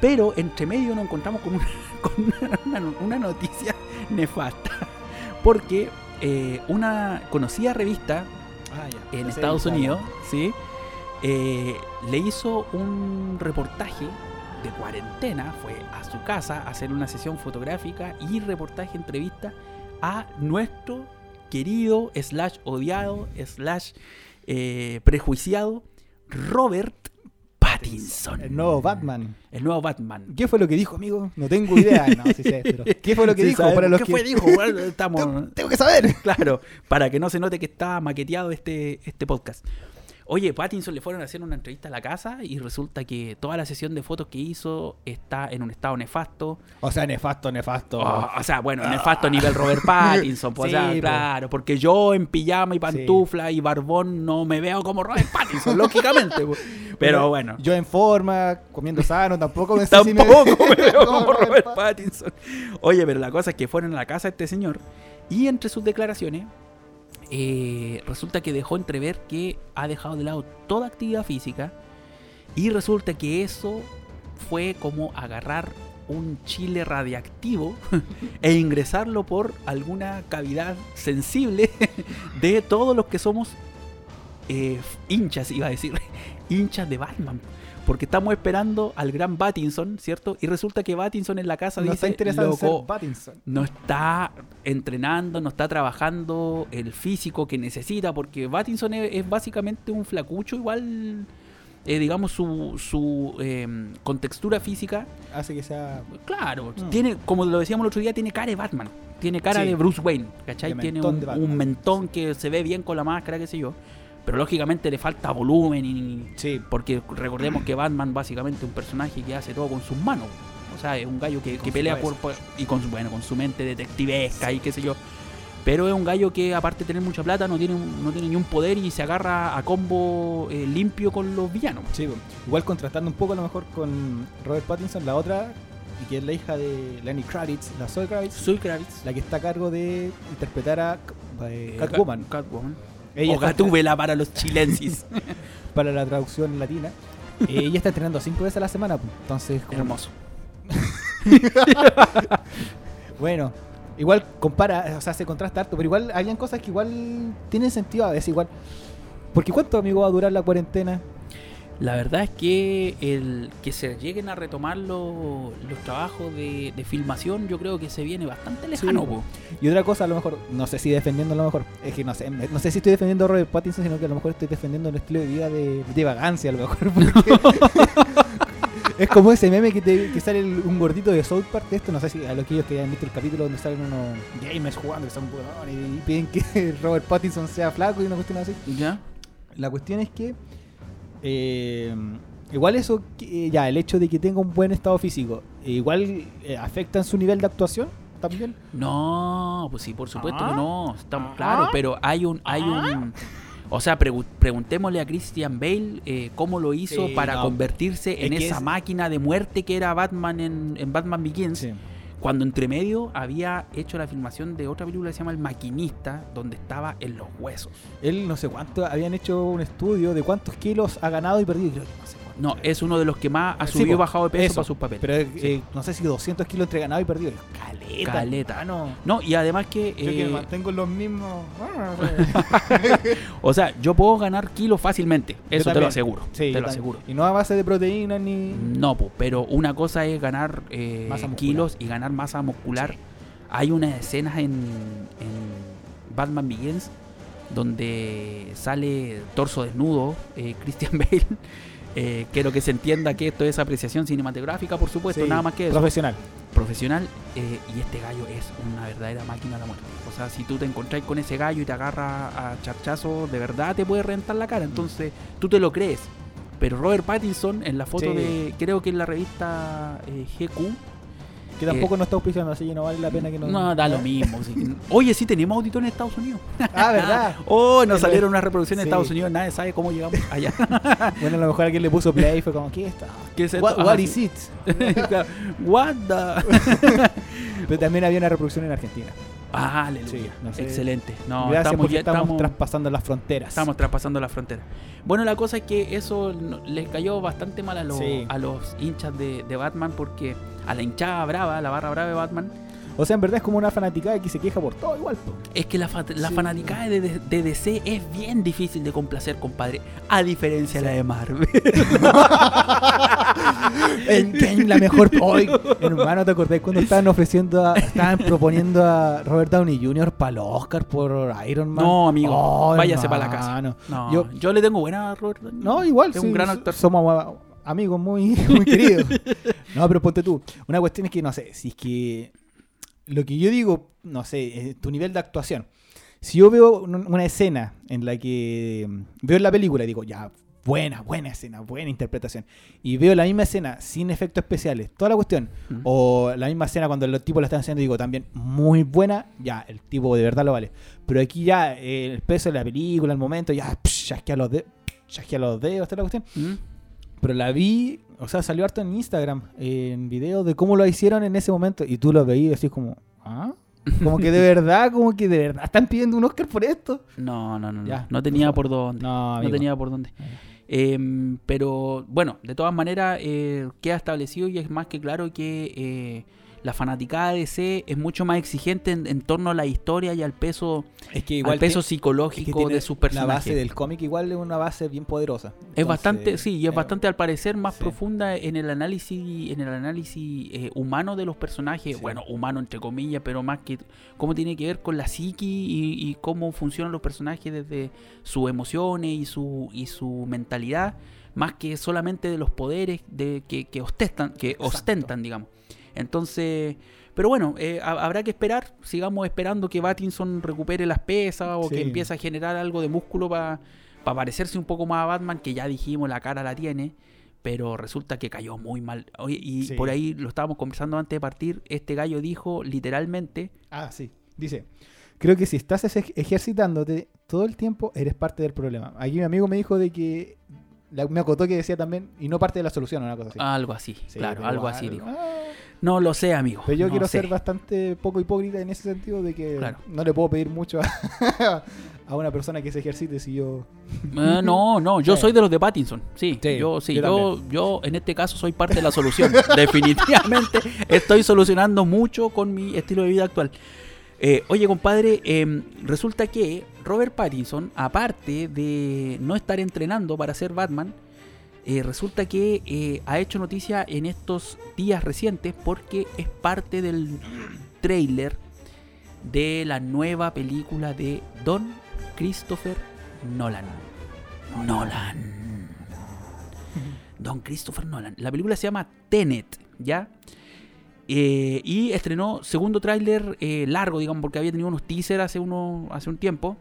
Pero entre medio nos encontramos con una, con una, una- una noticia nefasta, porque eh, una conocida revista Ah, ya. en Estados Unidos. ¿sí? Eh, le hizo un reportaje de cuarentena, fue a su casa a hacer una sesión fotográfica y reportaje, entrevista a nuestro querido, slash odiado, slash eh, prejuiciado, Robert Pattinson. El nuevo Batman. El nuevo Batman. ¿Qué fue lo que dijo, amigo? No tengo idea. No, sí sé, pero ¿qué fue lo que Sí, dijo? sabemos. Para los ¿Qué que... fue dijo? Bueno, estamos... Tengo, tengo que saber. Claro, para que no se note que está maqueteado este, este podcast. Oye, Pattinson le fueron a hacer una entrevista a la casa y resulta que toda la sesión de fotos que hizo está en un estado nefasto. O sea, nefasto, nefasto. Oh, o sea, bueno, nefasto nivel Robert Pattinson. Pues, o sea, Sí, po. claro, porque yo en pijama y pantufla y barbón no me veo como Robert Pattinson, lógicamente. pues. Pero bueno, Yo en forma, comiendo sano, tampoco me sé si me- tampoco me veo como Robert Robert Pat- Pattinson. Oye, pero la cosa es que fueron a la casa de este señor y entre sus declaraciones eh, resulta que dejó entrever que ha dejado de lado toda actividad física y resulta que eso fue como agarrar un chile radiactivo e ingresarlo por alguna cavidad sensible de todos los que somos eh, hinchas, iba a decir, hinchas de Batman. Porque estamos esperando al gran Pattinson, ¿cierto? Y resulta que Pattinson en la casa No está dice, interesado en ser "Loco, Pattinson. no está entrenando, no está trabajando el físico que necesita, porque Pattinson es, es básicamente un flacucho, igual, eh, digamos, su, su eh, contextura física, Hace que sea... claro, Mm. tiene, como lo decíamos el otro día, tiene cara de Batman, tiene cara Sí. de Bruce Wayne, ¿cachai? Tiene un mentón que se ve bien con la máscara, qué sé yo, pero lógicamente le falta volumen y... Sí, Porque recordemos que Batman básicamente es un personaje que hace todo con sus manos. O sea, es un gallo que, que pelea por, por- y con su bueno, con su mente detectivesca y qué sé yo. Pero es un gallo que aparte de tener mucha plata no tiene no tiene ni un poder y se agarra a combo eh, limpio con los villanos. sí. Igual contrastando un poco a lo mejor con Robert Pattinson, la otra, y que es la hija de Lenny Kravitz, la Zoe Kravitz, Soy Kravitz. la que está a cargo de interpretar a eh, Catwoman. Cat- Catwoman. Ella o Gatúbela para los chilensis. para la traducción latina. Eh, ella está entrenando cinco veces a la semana, pues. entonces como- Hermoso. bueno, igual compara, o sea, se contrasta harto, pero igual habían cosas que igual tienen sentido a veces igual. Porque ¿cuánto amigo va a durar la cuarentena? La verdad es que el que se lleguen a retomar los, los trabajos de, de filmación, yo creo que se viene bastante lejano. Sí. Y otra cosa, a lo mejor, no sé si defendiendo a lo mejor, es que no sé, no sé si estoy defendiendo a Robert Pattinson, sino que a lo mejor estoy defendiendo un estilo de vida de, de vagancia, a lo mejor. es como ese meme que, te- que sale el- un gordito de South Park de esto, no sé si a los que ellos que hayan visto el capítulo donde salen unos gamers jugando que son huevones y piden que Robert Pattinson sea flaco y una cuestión así. ¿Ya? La cuestión es que eh, igual eso, que- ya, el hecho de que tenga un buen estado físico, eh, igual eh, afecta en su nivel de actuación también. No, pues sí, por supuesto Ah. que no. Estamos Ah. claro, pero hay un, hay un. O sea, pregu- preguntémosle a Christian Bale eh, cómo lo hizo Sí, para no. convertirse en Es esa es- máquina de muerte que era Batman en, en Batman Begins. Cuando entre medio había hecho la filmación de otra película que se llama El Maquinista, donde estaba en los huesos. Él no sé cuánto, habían hecho un estudio de cuántos kilos ha ganado y perdido. Creo. No, es uno de los que más ha subido y bajado de peso eso. para sus papeles. Pero eh, Sí. no sé si 200 kilos entre ganado y perdido. Caleta. Caleta. hermano. No, y además que. Yo que eh, mantengo los mismos. o sea, yo puedo ganar kilos fácilmente. Eso te lo aseguro. Sí, te lo aseguro. Y no a base de proteínas ni. No, po, pero una cosa es ganar eh, kilos y ganar masa muscular. Hay unas escenas en, en Batman Begins donde sale torso desnudo eh, Christian Bale. Eh, quiero que se entienda que esto es apreciación cinematográfica, por supuesto, Sí, nada más que eso. Profesional. Profesional. eh, y este gallo es una verdadera máquina de la muerte. O sea, si tú te encontrás con ese gallo y te agarra a charchazo, de verdad te puede rentar la cara. Entonces, tú te lo crees. Pero Robert Pattinson, en la foto Sí. de, creo que en la revista eh, GQ, Que tampoco no está auspiciando, así que no vale la pena que no. Eh, no da lo mismo. sí. Oye, sí tenemos auditor en Estados Unidos. Ah, ¿verdad? Oh, nos salieron unas reproducciones sí. en Estados Unidos, nadie sabe cómo llegamos allá. Bueno, a lo mejor alguien le puso play y fue como, ¿qué está? ¿Qué es esto? What, sí. is it? What the- Pero también había una reproducción en Argentina. Ah, aleluya. Sí, no sé. Excelente. No, Gracias estamos, porque ya- estamos, estamos- traspasando las fronteras. Estamos traspasando la frontera. Bueno, la cosa es que eso les cayó bastante mal a los, Sí. a los hinchas de, de Batman porque a la hinchada brava, la barra brava de Batman, O sea, en verdad es como una fanaticada que se queja por todo igual. po. es que la, fa- la Sí. fanaticada de, de- de DC es bien difícil de complacer, compadre. A diferencia de la de Marvel. En la mejor. Hoy, hermano, ¿te acordás cuando estaban ofreciendo, a- estaban proponiendo a Robert Downey Jr. para el Oscar por Iron Man? No, amigo, Oh, váyase para la casa. No, Yo- yo, le tengo buena a Robert. Downey. No, igual, Es sí, un gran actor. Somos a- amigos muy, muy queridos. No, pero ponte tú. Una cuestión es que, no sé, si es que lo que yo digo, no sé, es tu nivel de actuación. Si yo veo un- una escena en la que mm, veo la película y digo, ya, buena, buena escena, buena interpretación, y veo la misma escena sin efectos especiales, toda la cuestión, Mm. o la misma escena cuando los tipos la están haciendo, digo, también muy buena, ya, el tipo de verdad lo vale. Pero aquí ya, eh, el peso de la película, el momento, ya, psh, chasquea los dedos, chasquea los dedos, toda la cuestión. ¿Mm? Pero la vi, o sea, salió harto en Instagram, en videos de cómo lo hicieron en ese momento. Y tú lo veías así como, ¿ah? Como que de verdad, como que de verdad están pidiendo un Oscar por esto. No, no, no, no. Ya, no tenía por dónde. No, No tenía por dónde. Em, pero bueno, de todas maneras eh, queda establecido y es más que claro que eh, la fanaticada de DC es mucho más exigente en, en torno a la historia y al peso, Es que al peso psicológico es que tiene de sus La personajes. base del cómic igual es una base bien poderosa. Es bastante, sí, y es eh, bastante al parecer más sí. profunda en el análisis, en el análisis eh, humano de los personajes, Sí. bueno, humano entre comillas, pero más que cómo tiene que ver con la psiqui y, y cómo funcionan los personajes desde sus emociones y su y su mentalidad, más que solamente de los poderes de que, que ostentan, que Exacto. ostentan, digamos. Entonces, pero bueno, eh, ha- habrá que esperar, sigamos esperando que Battinson recupere las pesas o que empiece a generar algo de músculo para parecerse un poco más a Batman, que ya dijimos la cara la tiene, pero resulta que cayó muy mal. Oye, y Sí. por ahí lo estábamos conversando antes de partir, este gallo dijo literalmente, Ah, sí. Dice, creo que si estás ej- ejercitándote todo el tiempo, eres parte del problema. Aquí mi amigo me dijo de que, la- me acotó que decía también, y no parte de la solución, una cosa así. algo así, Sí, claro, algo así dijo. ah, No lo sé, amigo. Pero yo no quiero sé. ser bastante poco hipócrita en ese sentido de que Claro. no le puedo pedir mucho a, a una persona que se ejercite si yo... Eh, no, no, yo Sí. soy de los de Pattinson. Sí, Sí, yo sí, yo yo, yo en este caso soy parte de la solución. Definitivamente estoy solucionando mucho con mi estilo de vida actual. Eh, oye, compadre, em, resulta que Robert Pattinson, aparte de no estar entrenando para ser Batman, eh, resulta que eh, ha hecho noticia en estos días recientes porque es parte del trailer de la nueva película de Don Christopher Nolan. Nolan. Don Christopher Nolan. La película se llama Tenet, ¿ya? Eh, y estrenó segundo tráiler largo, digamos, porque había tenido unos teasers hace, uno, hace un tiempo.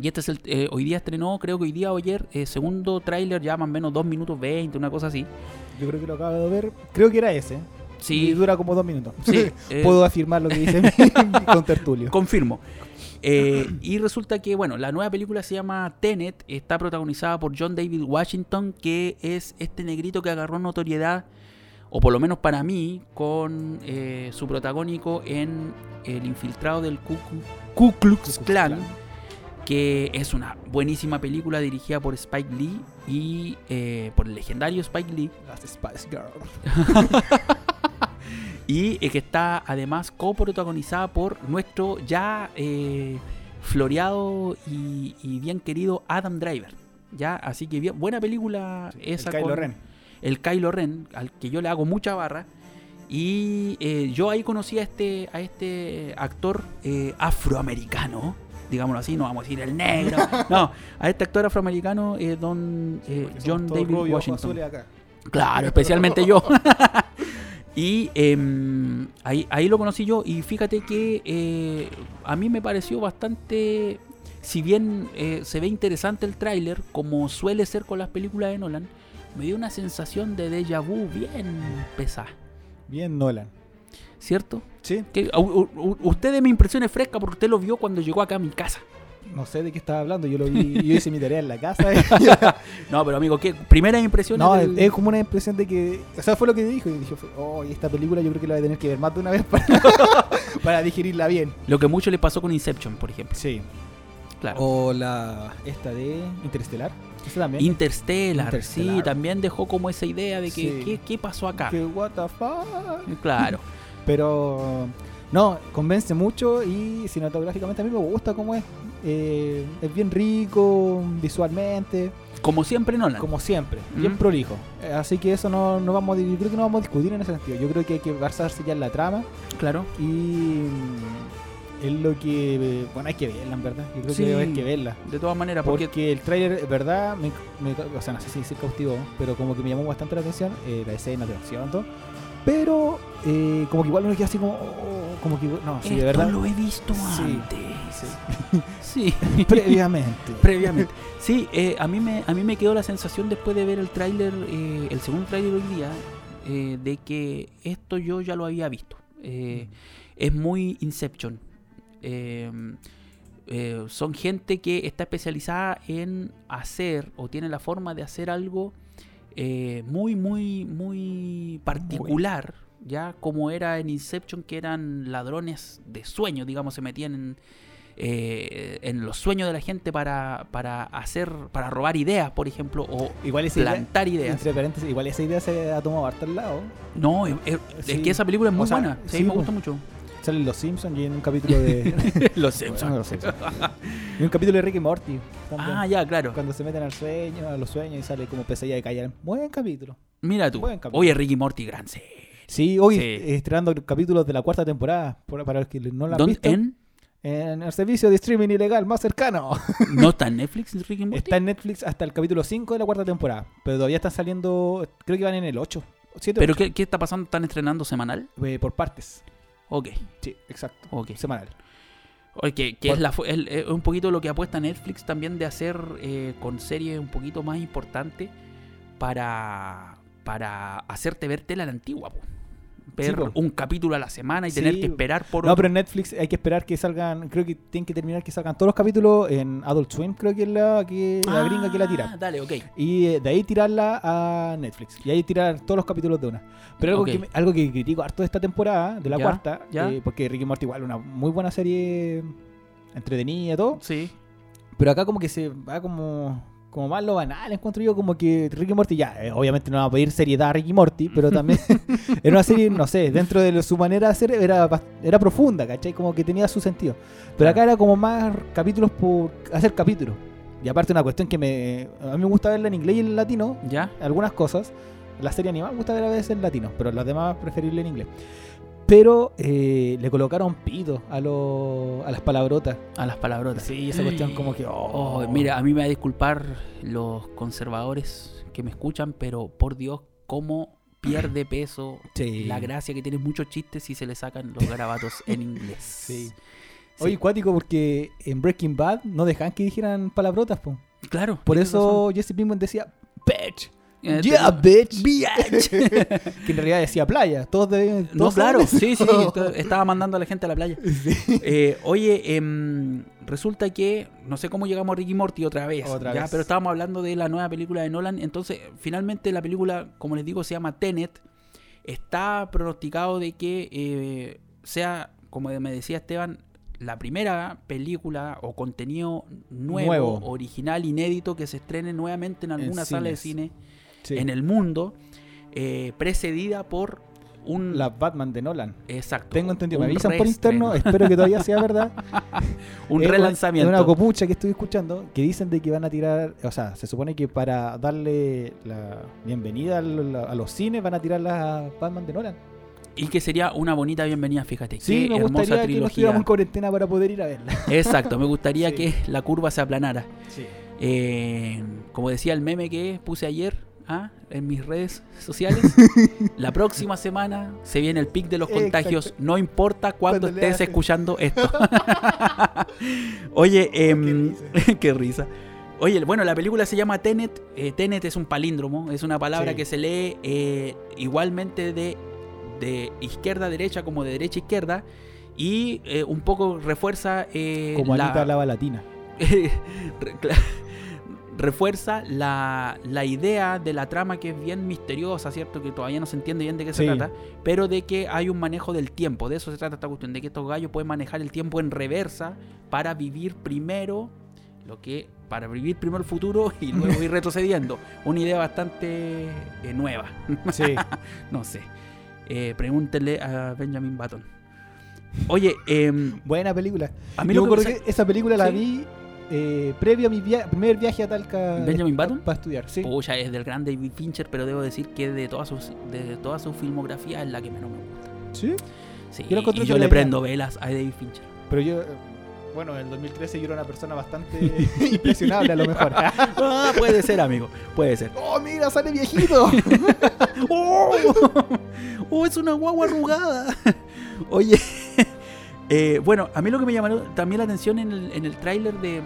Y este es el. eh, hoy día estrenó, creo que hoy día o ayer, eh, segundo tráiler, ya más o menos 2 minutos 20, una cosa así. Yo creo que lo acabo de ver. Creo que era ese. Y Sí, dura como dos minutos. sí. eh, Puedo afirmar lo que dice con tertulio. Confirmo. Eh, y resulta que, bueno, la nueva película se llama Tenet, está protagonizada por John David Washington, que es este negrito que agarró notoriedad, o por lo menos para mí, con eh, su protagónico en El infiltrado del Ku, Ku Klux Klan, que es una buenísima película dirigida por Spike Lee y eh, por el legendario Spike Lee, Las Spice Girls. y eh, que está además coprotagonizada por nuestro ya eh, floreado y, y bien querido Adam Driver. Ya, así que bien, buena película esa el Kylo con Ren. el Kylo Ren, al que yo le hago mucha barra. Y yo ahí conocí a este, a este actor afroamericano, digámoslo así, no vamos a decir el negro, no, a este actor afroamericano, eh, don eh, John David Washington. acá. Claro, especialmente yo. y em, ahí, ahí lo conocí yo y fíjate que eh, a mí me pareció bastante, si bien eh, se ve interesante el tráiler, como suele ser con las películas de Nolan, me dio una sensación de déjà vu bien pesada, Bien Nolan. ¿Cierto? Sí. Que, u- u- u- usted de mi impresión es fresca porque usted lo vio cuando llegó acá a mi casa. No sé de qué estaba hablando. Yo lo vi. Yo hice mi tarea en la casa. No, pero amigo, ¿qué? Primera impresión no, es, es como una impresión de que. O sea, fue lo que dijo. Y dije, oh, y esta película yo creo que la voy a tener que ver más de una vez para, para digerirla bien. lo que mucho le pasó con Inception, por ejemplo. Sí. Claro. O la. Esta de Interestelar. También. Interstellar, Interstellar. sí, también dejó como esa idea de que Sí. ¿qué, qué pasó acá? que what the fuck. Claro, Pero. No, convence mucho y cinematográficamente a mí me gusta cómo es. Eh, es bien rico visualmente, como siempre Nolan. como siempre, bien Mm. prolijo. Eh, Así que eso no, no vamos a, yo creo que no vamos a discutir en ese sentido. Yo creo que hay que basarse ya en la trama Claro. y, es lo que. Bueno, hay que verla, en verdad. Yo creo Sí. que hay que verla. De todas maneras, porque, Porque el tráiler, verdad, me, me- o sea, no sé si se cautivó, pero como que me llamó bastante la atención, eh, la escena de acción, todo. Pero, eh, como que igual uno queda así como, oh, como que, no, sí, de verdad. lo he visto Sí, antes. sí. Sí. Previamente. Previamente. Sí, eh, a, mí me, a mí me quedó la sensación después de ver el tráiler, eh, el segundo tráiler hoy día, eh, de que esto yo ya lo había visto. Eh, es muy Inception. Eh, son gente que está especializada en hacer o tiene la forma de hacer algo muy, muy, muy particular, ya como era en Inception, que eran ladrones de sueños, digamos, se metían en, eh, en los sueños de la gente para, para hacer, para robar ideas, por ejemplo, o Igual idea, plantar ideas. entre paréntesis, igual esa idea se ha tomado harto al lado. No, es, es- es Sí. que esa película es muy O sea, buena, sí, sí, me pues. gusta mucho. Salen los Simpsons y en un capítulo de. Los Bueno, los Simpsons. y un capítulo de Rick y Morty. también. Ah, ya, claro. Cuando se meten al sueño, a los sueños y sale como pesadilla de callar. Buen capítulo. Mira tú. Buen capítulo. Oye, Ricky Morty, gran serie. Sí, hoy Sí. estrenando capítulos de la cuarta temporada. por- Para los que no la han ¿Dónde- visto. en? En el servicio de streaming ilegal más cercano. ¿No está en Netflix Ricky Morty? Está en Netflix hasta el capítulo 5 de la cuarta temporada. Pero todavía están saliendo. Creo que van en el 8. 7 ¿Pero qué, qué está pasando? ¿Están estrenando semanal? por partes. Ok, Sí, exacto. ok. Semanal. Oye, que, es, la, el- es un poquito lo que apuesta Netflix también de hacer eh, con series un poquito más importantes para, para hacerte ver tela la antigua. po. Ver un capítulo a la semana y Sí. tener que esperar por No, otro. pero en Netflix hay que esperar que salgan. Creo que tienen que terminar que salgan todos los capítulos en Adult Swim. Creo que es la, que, la gringa que la Ah, tira. Dale, ok. Y eh, de ahí tirarla a Netflix. Y ahí tirar todos los capítulos de una. Pero algo, que, algo que critico harto de esta temporada, de la Ya, cuarta, ya. eh, porque Ricky Morty igual una muy buena serie entretenida y todo. Sí. Pero acá como que se va como como más lo banal, encuentro yo como que Ricky Morty ya, eh, obviamente no va a pedir seriedad a Ricky Morty, pero también era una serie, no sé, dentro de su manera de hacer era, era profunda, ¿cachai? Como que tenía su sentido. Pero acá era como más capítulos por hacer capítulos. Y aparte una cuestión que me a mí me gusta verla en inglés y en latino, ¿Ya? algunas cosas. La serie animada me gusta ver a veces en latino, pero las demás preferible en inglés. Pero eh, le colocaron pito a, lo- a las palabrotas. A las palabrotas. Sí, esa cuestión como que... Oh, oh. mira, a mí me va a disculpar los conservadores que me escuchan, pero por Dios, cómo pierde peso Sí. la gracia que tiene muchos chistes si se le sacan los garabatos en inglés. Sí. Sí. Oye, cuático, porque en Breaking Bad no dejan que dijeran palabrotas, po. claro. Por eso Jesse Pinkman decía, bitch. Eh, yeah, bitch. Bitch. que en realidad decía playa. Todos. No, todos claro, saben sí, sí, estaba mandando a la gente a la playa. Sí. Eh, oye, em, resulta que no sé cómo llegamos a Ricky Morty otra vez, Otra ya, vez. pero estábamos hablando de la nueva película de Nolan. Entonces, finalmente la película, como les digo, se llama Tenet. Está pronosticado de que eh, sea, como me decía Esteban, la primera película o contenido nuevo, Nuevo. original, inédito que se estrene nuevamente en alguna sala de cine Sí. en el mundo, eh, precedida por un La Batman de Nolan. exacto, Tengo entendido. Me avisan por interno. Espero que todavía sea verdad. un Es una- relanzamiento. Es una copucha que estoy escuchando que dicen de que van a tirar, o sea, se supone que para darle la bienvenida a los cines van a tirar la Batman de Nolan. Y que sería una bonita bienvenida, fíjate. Sí, Qué me que trilogía. estuviéramos en cuarentena para poder ir a verla. Exacto, me gustaría Sí. que la curva se aplanara. Sí. Eh, como decía el meme que puse ayer ¿ah? en mis redes sociales, la próxima semana se viene el pic de los Exacto. contagios, no importa cuándo Cuando estés escuchando esto. Oye, em, qué risa. Oye, bueno, la película se llama Tenet. Eh, Tenet es un palíndromo, es una palabra Sí. que se lee eh, igualmente de, de izquierda a derecha como de derecha a izquierda. Y eh, un poco refuerza eh, Como la- Anita Lava Latina. Refuerza la, la idea de la trama que es bien misteriosa, ¿cierto? Que todavía no se entiende bien de qué se trata, pero de que hay un manejo del tiempo, de eso se trata esta cuestión, de que estos gallos pueden manejar el tiempo en reversa para vivir primero lo que para vivir primero el futuro y luego ir retrocediendo. Una idea bastante eh, nueva. Sí. no sé. Eh, pregúntenle a Benjamin Button. Oye, em, Buena película. a mí Yo lo que esa película la Sí. vi eh, previo a mi via- primer viaje a Talca. ¿Benjamin Button? Para estudiar, sí. Pucha, es del gran David Fincher, pero debo decir que de toda su, de toda su filmografía es la que menos me gusta. ¿Sí? Sí, Yo y yo le prendo velas a David Fincher. Pero yo, bueno, en el 2013 yo era una persona bastante impresionable a lo mejor. Ah, puede ser, amigo. Puede ser. ¡Oh, mira, sale viejito! ¡Oh! ¡Oh, es una guagua arrugada! Oye, eh, bueno, a mí lo que me llamó también la atención en el, en el tráiler de,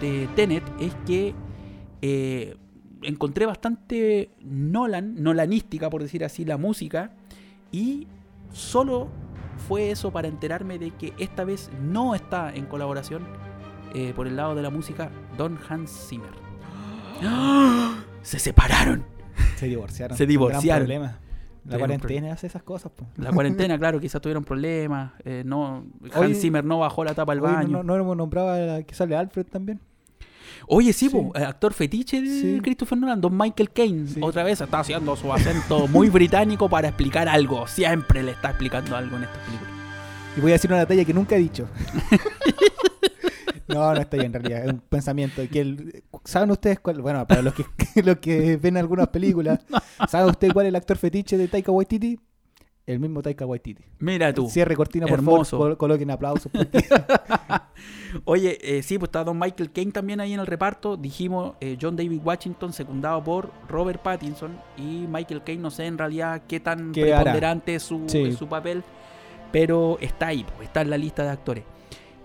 de Tenet es que eh, encontré bastante Nolan, Nolanística, por decir así, la música. Y solo fue eso para enterarme de que esta vez no está en colaboración eh, por el lado de la música Don Hans Zimmer. Se separaron. Se divorciaron. Se divorciaron. Gran problema. La cuarentena hace esas cosas, po. La cuarentena, claro, quizás tuvieron problemas. eh, no, Hans Zimmer no bajó la tapa al baño. no, no, hemos nombrado a la que sale Alfred también. Oye, sí, Sí. po, eh, actor fetiche de Sí. Christopher Nolan, Don Michael Caine. Sí. Otra vez está haciendo su acento muy británico para explicar algo. Siempre le está explicando algo en estas películas. Y voy a decir una talla que nunca he dicho. no, no está bien en realidad. Es un pensamiento. Que el- ¿Saben ustedes cuál? Bueno, para los que, los que ven algunas películas, ¿saben ustedes cuál es el actor fetiche de Taika Waititi? El mismo Taika Waititi. Mira tú. Cierre cortina, por Hermoso. favor. col- coloquen aplausos. Oye, eh, sí, pues está Don Michael Caine también ahí en el reparto. Dijimos eh, John David Washington, secundado por Robert Pattinson. Y Michael Caine, no sé en realidad qué tan preponderante es su, Sí. su papel. Pero está ahí, pues, está en la lista de actores.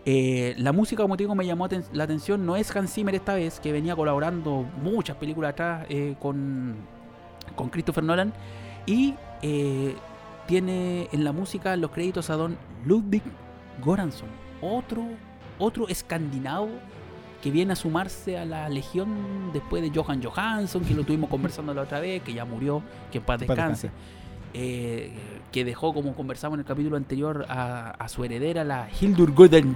Eh, la música, como te digo, me llamó la atención. No es Hans Zimmer esta vez, que venía colaborando muchas películas atrás eh, con, con Christopher Nolan. Y eh, tiene en la música los créditos a don Ludwig Göransson, otro, otro escandinavo que viene a sumarse a la legión después de Johan Johansson, que lo tuvimos conversando la otra vez, que ya murió, que en Paz descanse. Eh, que dejó, como conversamos en el capítulo anterior, a, a su heredera, la Hildur Godden,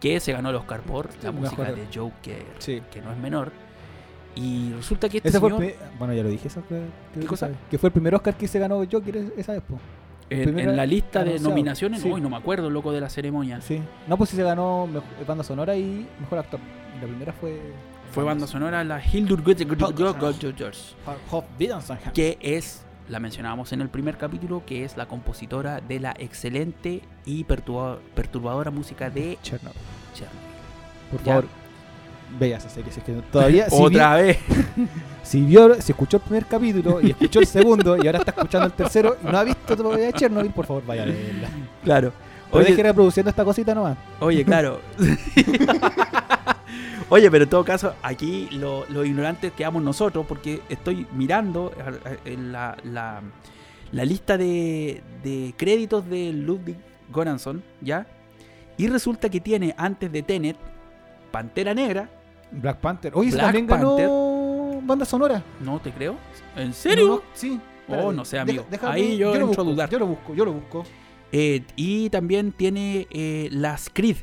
que se ganó el Oscar por la Sí, música mejor. de Joker, Sí. que no es menor. Y resulta que este Ese fue señor, pri- bueno, ya lo dije, eso que, ¿Qué cosa? que- que fue el primer Oscar que se ganó Joker es- esa vez, en, en la lista de anunciado. nominaciones, Sí. uy, no me acuerdo, loco, de la ceremonia. Sí. No, pues sí se ganó banda sonora y mejor actor. La primera fue. Fue banda sonora la Hildur Godden, que es, la mencionábamos en el primer capítulo, que es la compositora de la excelente y perturba- perturbadora música de Chernobyl. Chernobyl. Por Ya. favor, vea esa serie. si es que todavía. si Otra vez. si vio, si escuchó el primer capítulo y escuchó el segundo y ahora está escuchando el tercero y no ha visto todavía Chernobyl, por favor, vaya a verla. Claro. Oye, deje reproduciendo esta cosita nomás. oye, claro. Oye, pero en todo caso, aquí lo, lo ignorantes quedamos nosotros porque estoy mirando en la, la- la lista de, de créditos de Ludwig Göransson, ¿ya? Y resulta que tiene antes de Tenet Pantera Negra. Black Panther. Oye, Black también ganó banda sonora. No te creo. ¿En serio? No, sí. Oh, no sé, amigo. Deja- Ahí yo lo entro a busco, dudar. Yo lo busco, yo lo busco. Eh, y también tiene eh, las Creed.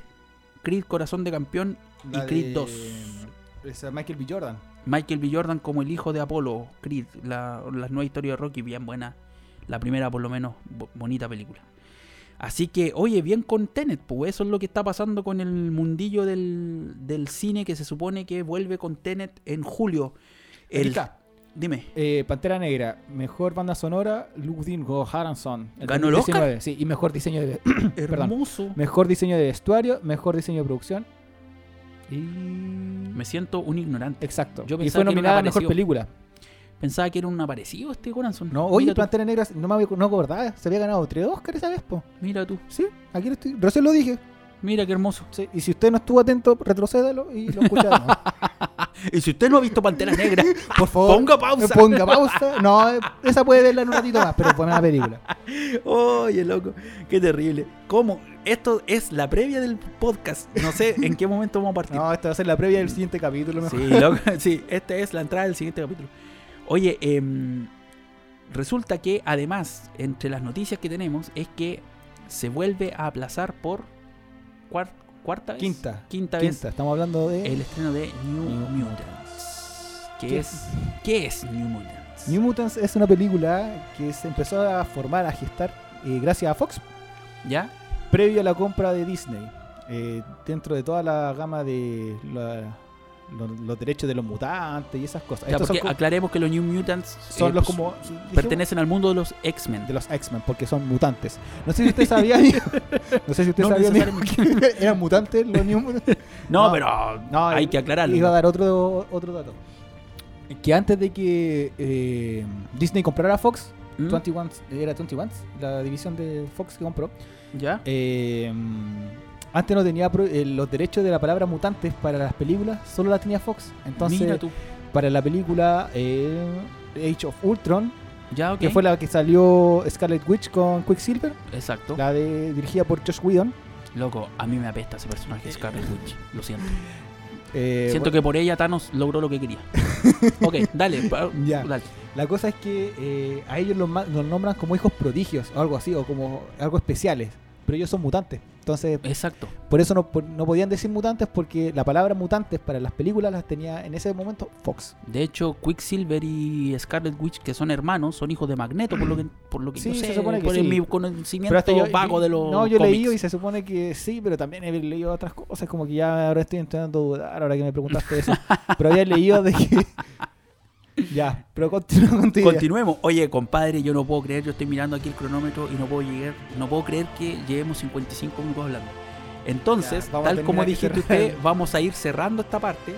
Creed Corazón de Campeón y Creed de- 2. esa Michael B. Jordan. Michael B. Jordan como el hijo de Apolo. Creed, la, la nueva historia de Rocky, bien buena. La primera, por lo menos, bo- bonita película. Así que, oye, bien con Tenet, pues eso es lo que está pasando con el mundillo del, del cine que se supone que vuelve con Tenet en julio. El, Erika, dime, eh, Pantera Negra, mejor banda sonora, Ludwig Göransson. ¿Ganó el Oscar? 2019, Sí, y mejor diseño de perdón. hermoso. mejor diseño de vestuario, mejor diseño de producción. Y Me siento un ignorante. exacto. Yo y fue nominada a mejor película. Pensaba que era un aparecido este Corazón. No, oye, Pantera Negra no me no acordaba, se había ganado tres Oscars esa vez, po. mira tú, Sí, aquí lo estoy, recién lo dije. mira qué hermoso. Sí, y si usted no estuvo atento, retrocédalo y lo escucha. de nuevo. Y si usted no ha visto Pantera Negra, Por favor, ponga pausa. eh, Ponga pausa. No, eh, esa puede verla en un ratito más, pero buena película. Oye, loco, qué terrible. ¿Cómo? Esto es la previa del podcast. No sé en qué momento vamos a partir. No, esta va a ser la previa del siguiente capítulo. mejor. Sí, loco, sí, esta es la entrada del siguiente capítulo. Oye, em, resulta que además, entre las noticias que tenemos, es que se vuelve a aplazar por cuar- cuarta vez. Quinta. Quinta vez Quinta, estamos hablando de el estreno de New, New Mutants. ¿Qué, ¿Qué es, ¿Qué es New Mutants? New Mutants es una película que se empezó a formar, a gestar eh, gracias a Fox, ¿Ya? Previo a la compra de Disney. Eh, dentro de toda la gama de la- los, los derechos de los mutantes y esas cosas. Porque aclaremos que los New Mutants son eh, los pues, como... pertenecen al mundo de los X-Men. de los X-Men, porque son mutantes. No sé si usted sabía. No sé si usted No sabía, que eran mutantes los New Mutants. No, No, pero no, hay que aclararlo. Iba a dar otro, otro dato. Que antes de que eh, Disney comprara Fox, ¿Mm? 21, era 21, la división de Fox que compró, ¿Ya? eh, antes no tenía pro- eh, los derechos de la palabra mutantes para las películas, solo la tenía Fox. Entonces, Mira tú. para la película eh, Age of Ultron, Ya, que fue la que salió Scarlet Witch con Quicksilver, Exacto. la de dirigida por Josh Whedon. Loco, a mí me apesta ese personaje, Scarlet Witch. Lo siento. eh, Siento que por ella Thanos logró lo que quería. ok, dale. Ya. dale. La cosa es que eh, a ellos los, los nombran como hijos prodigios o algo así, o como algo especiales. Pero ellos son mutantes. Entonces, Exacto. por eso no, no podían decir mutantes porque la palabra mutantes para las películas las tenía en ese momento Fox. De hecho, Quicksilver y Scarlet Witch, que son hermanos, son hijos de Magneto, por lo que, por lo que Sí, yo se sé, supone que por sí. mi Pero conocimiento hasta yo- vago de los No, yo he cómics. leído y se supone que sí, pero también he leído otras cosas, como que ya ahora estoy intentando dudar ahora que me preguntaste eso. pero había leído de que... ya, pero continúa con tu idea. Continuemos. Oye, compadre, yo no puedo creer, yo estoy mirando aquí el cronómetro y no puedo llegar, no puedo creer que llevemos 55 minutos hablando. Entonces, Ya, tal como dijiste usted, vamos a ir cerrando esta parte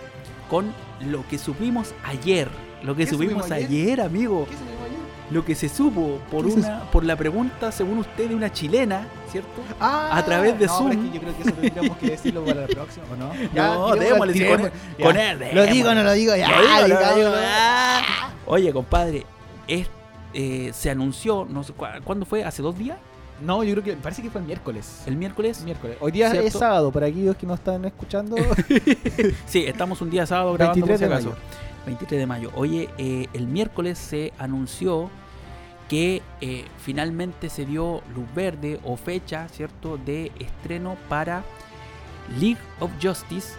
con lo que supimos ayer. Lo que ¿Qué supimos supimos ayer? ayer? amigo. ¿Qué me ayer? Lo que se supo por ¿Qué se una por la pregunta, según usted, de una chilena, ¿cierto? Ah, A través de no, Zoom. es que yo creo que eso tendríamos que decirlo para la próxima, ¿o no? no, démosle, al sí, tiro, con, ya. con él, Lo digo, no lo digo, ya. Lo digo, no lo diga, digo, diga. ah. Oye, compadre, es, eh, se anunció, no sé, ¿cu- ¿cuándo fue? ¿Hace dos días? No, yo creo que parece que fue el miércoles. ¿El miércoles? miércoles. Hoy día ¿Cierto? es sábado, para aquellos que no están escuchando. Sí, estamos un día sábado grabando 23 por si acaso. 23 de mayo. Oye, eh, el miércoles se anunció que eh, finalmente se dio luz verde o fecha, ¿cierto?, de estreno para League of Justice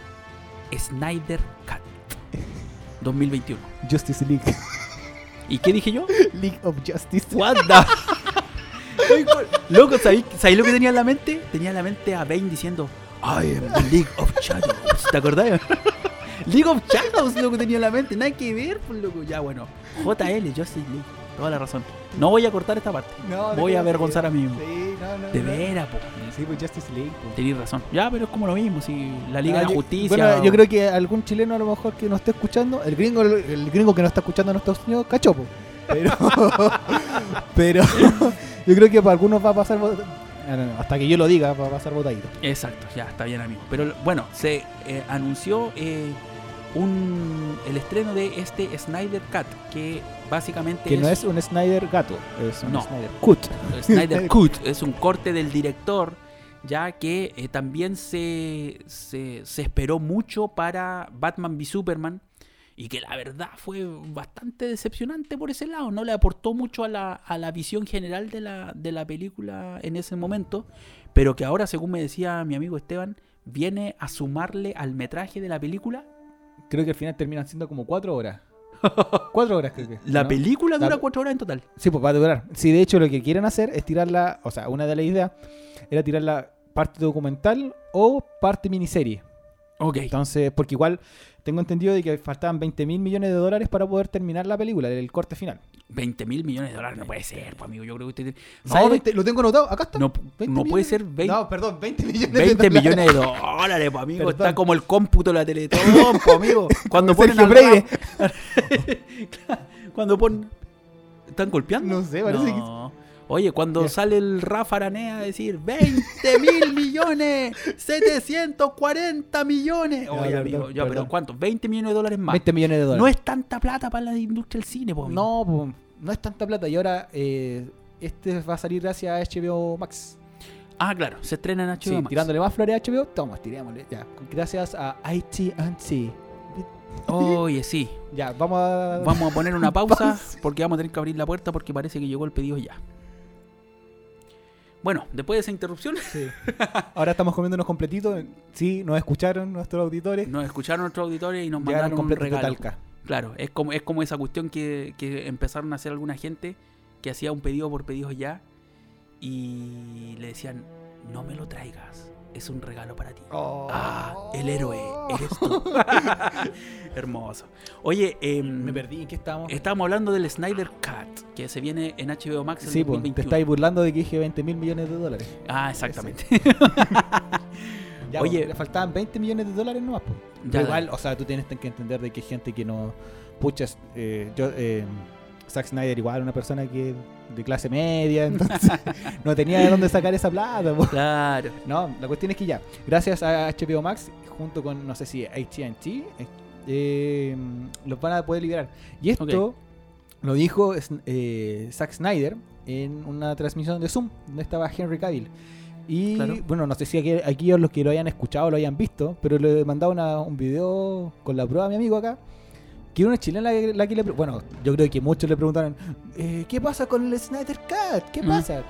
Snyder Cut 2021. Justice League. ¿Y qué dije yo? League of Justice. What the... Loco, ¿sabéis sabéis lo que tenía en la mente? Tenía en la mente a Bane diciendo I am the League of Shadows. ¿Te acordás? League of Shadows lo que tenía en la mente. Nada que ver, pues loco. Ya, bueno. JL, Justice League. Toda la razón. No voy a cortar esta parte. No, Voy a avergonzar a mí mismo. Sí, no, no. De no. veras, po. Sí, pues Justice League. pues. Tenéis razón. Ya, pero es como lo mismo. Si la Liga Ah, de la yo- Justicia. Bueno, yo creo que algún chileno a lo mejor que nos esté escuchando, el gringo, el gringo que no está escuchando en Estados Unidos, cachopo. Pero, pero yo creo que para algunos va a pasar, no, no, no, hasta que yo lo diga, va a pasar botadito. Exacto, ya está bien, amigo. Pero bueno, se eh, anunció eh, un, el estreno de este Snyder Cut, que básicamente Que no es un Snyder gato, es un No. Snyder cut. Snyder Cut, es un corte del director, ya que eh, también se, se, se esperó mucho para Batman v Superman. Y que la verdad fue bastante decepcionante por ese lado. No le aportó mucho a la, a la visión general de la, de la película en ese momento. Pero que ahora, según me decía mi amigo Esteban, viene a sumarle al metraje de la película. Creo que al final terminan siendo como cuatro horas. cuatro horas creo que. La ¿no? película dura La- cuatro horas en total. Sí, pues va a durar. Sí, de hecho lo que quieren hacer es tirarla, o sea, una de las ideas era tirarla parte documental o parte miniserie. Ok. Entonces, porque igual tengo entendido de que faltaban 20 mil millones de dólares para poder terminar la película, el corte final. 20 mil millones de dólares no puede ser, pues, amigo. Yo creo que usted. No, ¿sabe? 20 lo tengo anotado, acá está. No, 20 no puede ser 20, No, perdón, 20 millones 20 de dólares. millones de dólares, pues, amigo. Perdón. Está como el cómputo de la Teletón, pues, amigo. Cuando ponen al. Ra- Cuando ponen... ¿Están golpeando? No sé, parece que No. Oye, cuando sale el Rafa Aranea a decir 20 mil millones, 740 millones. Oye, perdón, amigo, pero. ¿cuánto? 20 millones de dólares más. 20 millones de dólares. No es tanta plata para la industria del cine, pues, amigo. No, po, no es tanta plata. Y ahora eh, este va a salir gracias a HBO Max. Ah, claro, se estrena en HBO Sí, Max. tirándole más flores a HBO, toma, tirémosle. Ya, gracias a AT&T. Oye, sí. Ya, vamos a... Vamos a poner una Pausa. porque vamos a tener que abrir la puerta porque parece que llegó el pedido ya. Bueno, después de esa interrupción, Sí. Ahora estamos comiéndonos completitos. Sí, nos escucharon nuestros auditores. nos escucharon nuestros auditores y nos Llegaron mandaron un regalo. Talca. Claro, es como, es como esa cuestión que, que empezaron a hacer alguna gente que hacía un pedido por pedidos ya y le decían, no me lo traigas, es un regalo para ti. Oh. Ah, el héroe eres tú. Hermoso. Oye, em, Me perdí, ¿en qué estamos? estábamos hablando del Snyder Cut, que se viene en HBO Max en Sí, pues, te 2021. estáis burlando de que dije 20 mil millones de dólares. Ah, exactamente. Ya, Oye. le faltaban 20 millones de dólares nomás. Pues. Igual, o sea, tú tienes que entender de que hay gente que no. Puchas, eh, yo, eh, Zack Snyder, igual, una persona que de clase media, entonces no tenía de dónde sacar esa plata. po. Claro. No, la cuestión es que ya, gracias a HBO Max, junto con, no sé si ATT, eh, los van a poder liberar. Y esto Ok. lo dijo eh, Zack Snyder en una transmisión de Zoom, donde estaba Henry Cavill. Y Claro. bueno, no sé si aquí, aquí los que lo hayan escuchado lo hayan visto, pero le he mandado una- un video con la prueba a mi amigo acá. Que una chilena la la que le Bueno, yo creo que muchos le preguntaron: eh, ¿Qué pasa con el Snyder Cut? ¿Qué Mm. pasa? Eh,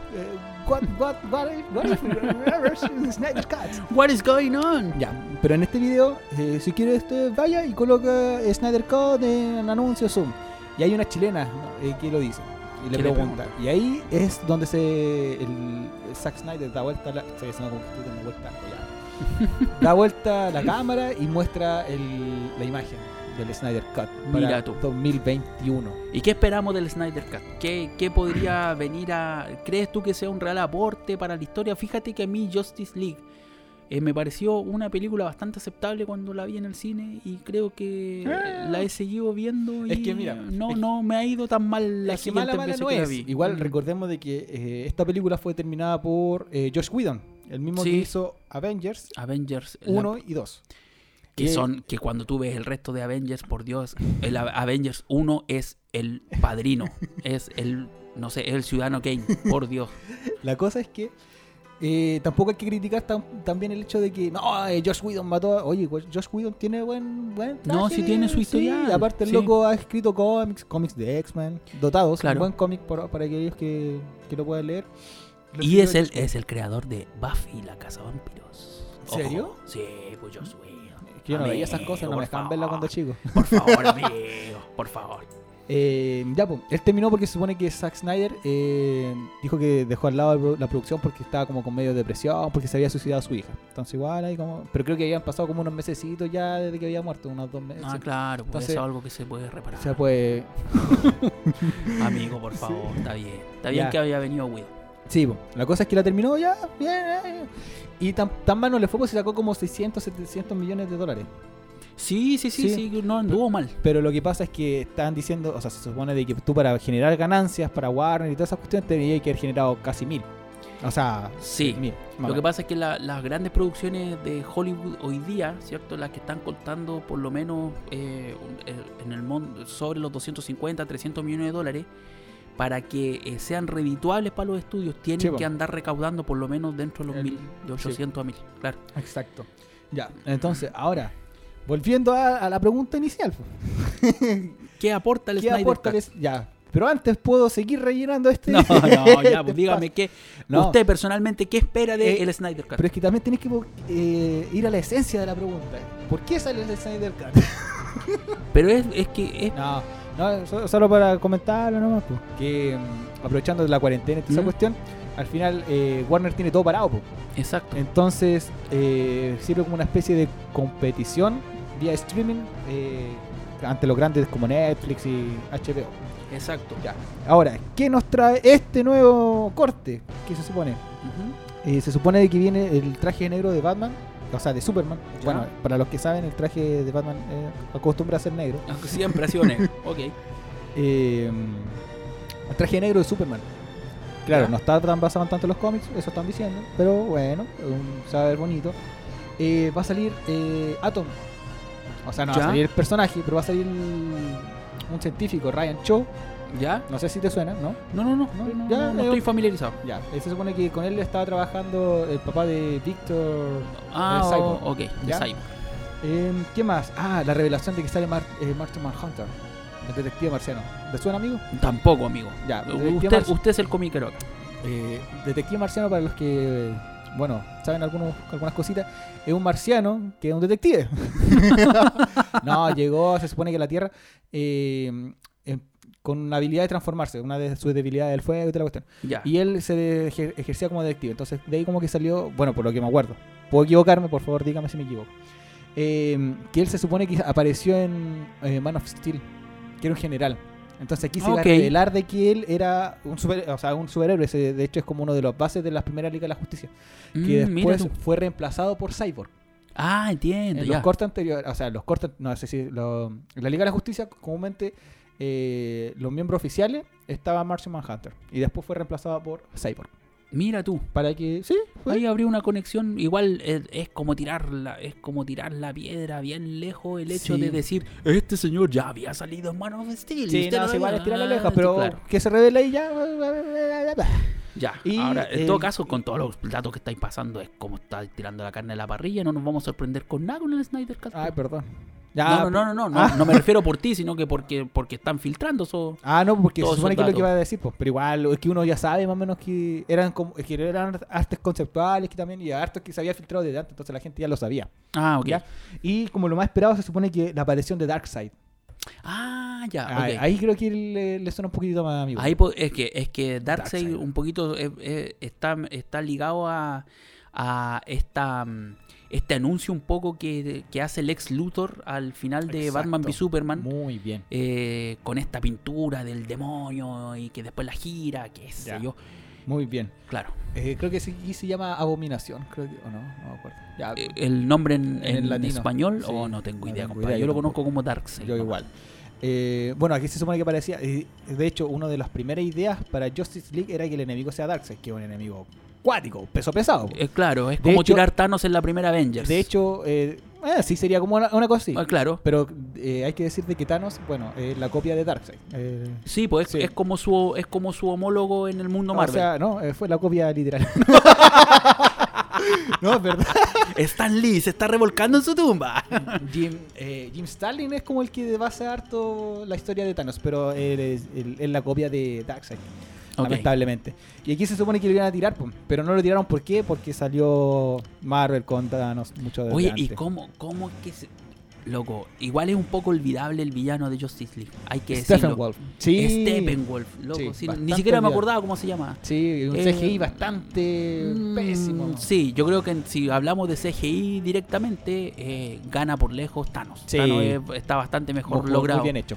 what, what, what, what if the Snyder Cut? What is going on? Ya, pero en este video, eh, si quiere vaya y coloca Snyder Cut en anuncio Zoom. Y hay una chilena. Eh, que lo dice. Y le ¿Qué le pregunta. Y ahí es donde se el, Zack Snyder da vuelta la. Se vuelta. da vuelta la cámara y muestra el- la imagen del Snyder Cut para Mira tú. 2021. ¿Y qué esperamos del Snyder Cut? ¿Qué, qué podría venir a... ¿Crees tú que sea un real aporte para la historia? Fíjate que a mí Justice League eh, me pareció una película bastante aceptable cuando la vi en el cine y creo que Ah. la he seguido viendo y Es que mira, no, es- no me ha ido tan mal la Es que mala, mala no que la es. vi. Igual Mm. recordemos de que eh, esta película fue terminada por eh, Josh Whedon, el mismo Sí. que hizo Avengers Avengers la- 1 y 2. Que son que cuando tú ves el resto de Avengers, por Dios, el Avengers 1 es el padrino, es el no sé, es el ciudadano Kane, por Dios. La cosa es que eh, tampoco hay que criticar tan, también el hecho de que no, eh, Josh Whedon mató a... Oye, pues, Josh Whedon tiene buen, buen No, traje, sí tiene su historial, y aparte el sí. loco ha escrito cómics, cómics de X-Men, dotados, Claro. un buen cómic por- para aquellos que, que lo puedan leer. Lo Y es el, Josh es el creador de Buffy la Casa Vampiros. ¿En serio? Sí, pues Joss Whedon. Yo no veía esas Amigo, cosas, no me dejaban verla cuando chico. Por favor, amigo, por favor. Eh, ya, pues, él terminó porque se supone que Zack Snyder eh, dijo que dejó al lado la pro- la producción porque estaba como con medio de depresión, porque se había suicidado a su hija. Entonces igual ahí como... Pero creo que habían pasado como unos mesecitos ya desde que había muerto, unos dos meses. Ah, claro, pues Entonces- eso es algo que se puede reparar. O sea, pues... Amigo, por favor, está bien. Está bien Ya. que había venido Whedon. Sí, la cosa es que la terminó ya, bien, eh, Y tan, tan mal no le fue porque se sacó como 600, 700 millones de dólares. Sí, sí, sí, Sí. sí, no anduvo mal. Pero lo que pasa es que estaban diciendo, o sea, se supone de que tú para generar ganancias para Warner y todas esas cuestiones tenías que haber generado casi mil. O sea, Sí. mil. Lo que pasa es que la- las grandes producciones de Hollywood hoy día, ¿cierto? Las que están contando por lo menos eh, un- en el mundo sobre los 250, 300 millones de dólares, para que eh, sean redituables para los estudios, tienen Sí, que andar recaudando por lo menos dentro de los El- mil, de 800 a 1000. Claro. Exacto. Ya, entonces, ahora, volviendo a, a la pregunta inicial. ¿Qué aporta el ¿Qué Snyder aporta Cut? el- Ya, pero antes puedo seguir rellenando este... No, no, ya, este pues dígame qué. No. Usted personalmente, ¿qué espera de Eh, el Snyder Cut? Pero es que también tenés que eh, ir a la esencia de la pregunta. ¿Por qué sale el Snyder Cut? Pero es, es que es No, no, so- solo para comentarlo nomás, pues. Que mm, aprovechando la cuarentena y toda esa cuestión, al final eh, Warner tiene todo parado, pues. exacto. Entonces eh, sirve como una especie de competición vía streaming eh, ante los grandes como Netflix y HBO. Exacto. Ya. Ahora, ¿qué nos trae este nuevo corte? ¿Qué se supone? Se supone de que viene el traje negro de Batman, o sea, de Superman. Ya. Bueno, para los que saben, el traje de Batman eh, acostumbra a ser negro. Siempre ha sido negro. Ok. Eh, el traje negro de Superman. Claro, Ya. no está tan basado en tanto en los cómics, eso están diciendo, pero bueno, un- se va a ver bonito. Eh, va a salir eh, Atom. O sea, no va a salir el personaje, pero va a salir un científico, Ryan Cho. ¿Ya? No sé si te suena, ¿no? No, no, no. Ya, no, no eh, estoy familiarizado. Ya, eh, se supone que con él estaba trabajando el papá de. Ah, El Cyborg. oh, ok. de. Cyborg. Eh, ¿Qué más? Ah, la revelación de que sale Mar eh, Martin Manhunter, el detective marciano. ¿Te suena, amigo? Tampoco, amigo. Ya, Usted, usted es el comiquero acá. Eh, detective marciano, para los que, eh, bueno, saben algunos, algunas cositas, es un marciano que es un detective. no, llegó, se supone que a la Tierra, eh, em- con una habilidad de transformarse, una de sus debilidades del fuego y toda la cuestión. Y él se ejer- ejercía como detective. Entonces, de ahí como que salió, bueno, por lo que me acuerdo. Puedo equivocarme, por favor, dígame si me equivoco. Eh, que él se supone que apareció en eh, Man of Steel, que era un general. Entonces aquí se iba Ok. a revelar de que él era un, super, o sea, un superhéroe. De hecho, es como uno de los bases de la primera Liga de la Justicia. Que Mm, después fue reemplazado por Cyborg. Ah, entiendo, En ya. los cortes anteriores, o sea, los cortes, no sé si, lo- la Liga de la Justicia, comúnmente eh, los miembros oficiales estaba Martian Manhunter. Y después fue reemplazado por Cyborg. Mira tú. Para que, sí, fue- Ahí habría una conexión. Igual es, es como tirar la, es como tirar la piedra bien lejos. El hecho Sí. de decir, este señor ya había salido en Man of Steel. Sí, no, sí, igual es tirar la Ah, leja, pero claro. que se revela ahí ya. Ya, Y, ahora, en eh, todo caso, con todos los datos que estáis pasando, es como está tirando la carne a la parrilla, no nos vamos a sorprender con nada con el Snyder Cut. Ay, perdón. No, no, no, no, no, no, Ah. no me refiero por ti, sino que porque, porque están filtrando eso. Ah, no, porque se supone que es lo que iba a decir, pues. Pero igual, es que uno ya sabe más o menos que eran como, que eran artes conceptuales que también, y artes que se había filtrado desde antes, entonces la gente ya lo sabía. Ah, ok. ¿ya? Y como lo más esperado, se supone que la aparición de Darkseid. Ah, ya, Ah. Ahí creo que le, le suena un poquito más amigo. Ahí es que es que Darkseid Darkseid. un poquito eh, eh, está, está ligado a, a esta mm, este anuncio un poco que, que hace Lex Luthor al final de Exacto. Batman v Superman Muy bien. eh, con esta pintura del demonio y que después la gira, qué sé Ya. yo. Muy bien. Claro. Eh, creo que sí, sí se llama Abominación, creo que, o no, no me acuerdo. Ya, Eh, ¿El nombre en, En español? Sí, o no tengo no idea, tengo compadre. idea, yo yo lo conozco como Darkseid. yo igual. Eh, bueno, aquí se supone que parecía. eh, de hecho, una de las primeras ideas para Justice League era que el enemigo sea Darkseid, que es un enemigo cuático, peso pesado. Eh, claro, es De como hecho- tirar Thanos en la primera Avengers. De hecho, eh, eh, sí sería como una, una cosa así. Ah, claro. Pero eh, hay que decir de que Thanos, bueno, es la copia de Darkseid. Eh, Sí, pues es, Sí. es como su es como su homólogo en el mundo o Marvel. sea, no, fue la copia literal. no, es verdad. Stan Lee se está revolcando en su tumba. Jim, eh, Jim Starlin es como el que basa harto la historia de Thanos, pero él es, él la copia de Darkseid. Lamentablemente. Y aquí se supone que lo iban a tirar, pero no lo tiraron. ¿Por qué? Porque salió Marvel con Thanos mucho desde Oye, ¿y cómo, cómo es que se... Loco, igual es un poco olvidable el villano de Justice League. Hay que decirlo. Steppenwolf. Sí. Steppenwolf, loco. Sí, ni siquiera me acordaba cómo se llama. Sí, un Eh, CGI bastante Mm, pésimo. Sí, yo creo que si hablamos de CGI directamente, eh, gana por lejos Thanos. Sí. Thanos es- está bastante mejor Muy- muy logrado. bien hecho.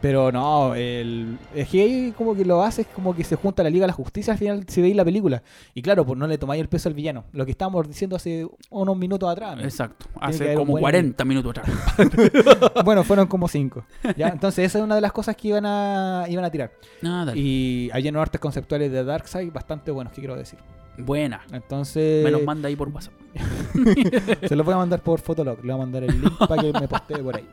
Pero no, el, el CGI como que lo hace es como que se junta la Liga de la Justicia al final si veis la película. Y claro, pues no le tomáis el peso al villano. Lo que estábamos diciendo hace unos minutos atrás. ¿no? Exacto. que Hace como buen- 40 minutos atrás. bueno, fueron como cinco. ¿ya? Entonces esa es una de las cosas que iban a, iban a tirar. Nada. Y hay unos artes conceptuales de Darkseid bastante buenos, que quiero decir. Buena. Entonces, Me los manda ahí por WhatsApp. se los voy a mandar por Fotolog. Le voy a mandar el link para que me postee por ahí.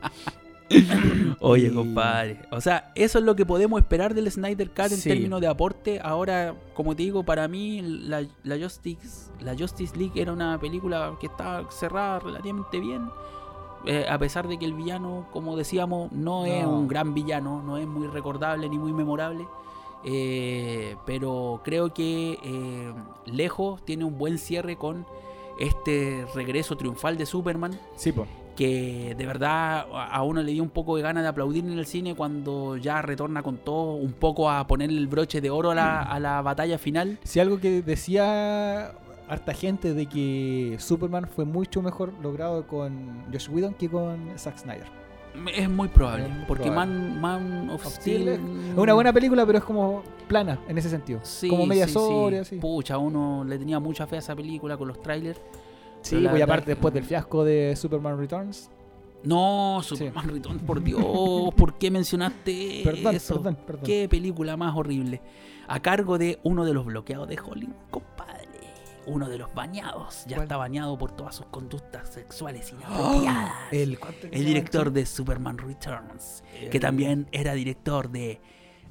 Oye, compadre. O sea, eso es lo que podemos esperar del Snyder Cut en Sí. términos de aporte. Ahora, como te digo, para mí la, la Justice, la Justice League era una película que estaba cerrada relativamente bien. Eh, a pesar de que el villano, como decíamos, no, es un gran villano, no es muy recordable ni muy memorable. Eh, pero creo que eh, lejos tiene un buen cierre con este regreso triunfal de Superman Sí, pues. Que de verdad a uno le dio un poco de ganas de aplaudir en el cine cuando ya retorna con todo, un poco a ponerle el broche de oro a la, a la batalla final. Si algo que decía harta gente de que Superman fue mucho mejor logrado con Josh Whedon que con Zack Snyder. Es muy probable, Es muy porque probable. Man, Man of Of Steel... Steel Es una buena película, pero es como plana en ese sentido. Sí, como media sí, sí. así. Pucha, uno le tenía mucha fe a esa película con los trailers. Sí, y aparte que- después del fiasco de Superman Returns. No, Superman Returns, por Dios, ¿por qué mencionaste Perdón, eso? perdón, perdón. Qué película más horrible. A cargo de uno de los bloqueados de Hollywood, compadre. Uno de los bañados. Ya ¿Cuál? está bañado por todas sus conductas sexuales inapropiadas. ¡Oh! El, director de Superman Returns. Que también era director de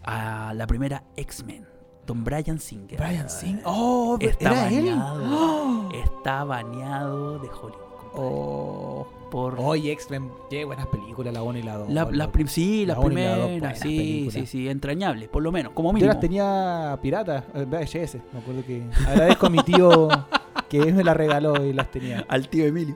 ah, la primera X-Men. Don Brian Singer. Brian Singer. ¡Oh! Está ¿Era él? bañado. ¡Oh! Está bañado de Hollywood. Oh. Por Oye, X-Men, qué buenas películas, la 1 y la 2. la- prim- sí, las La y la primeras. Sí, películas. sí, sí. Entrañables, por lo menos. Como Yo mínimo. las tenía piratas, eh, VHS. Me acuerdo que agradezco a mi tío que me las regaló y las tenía. al tío Emilio.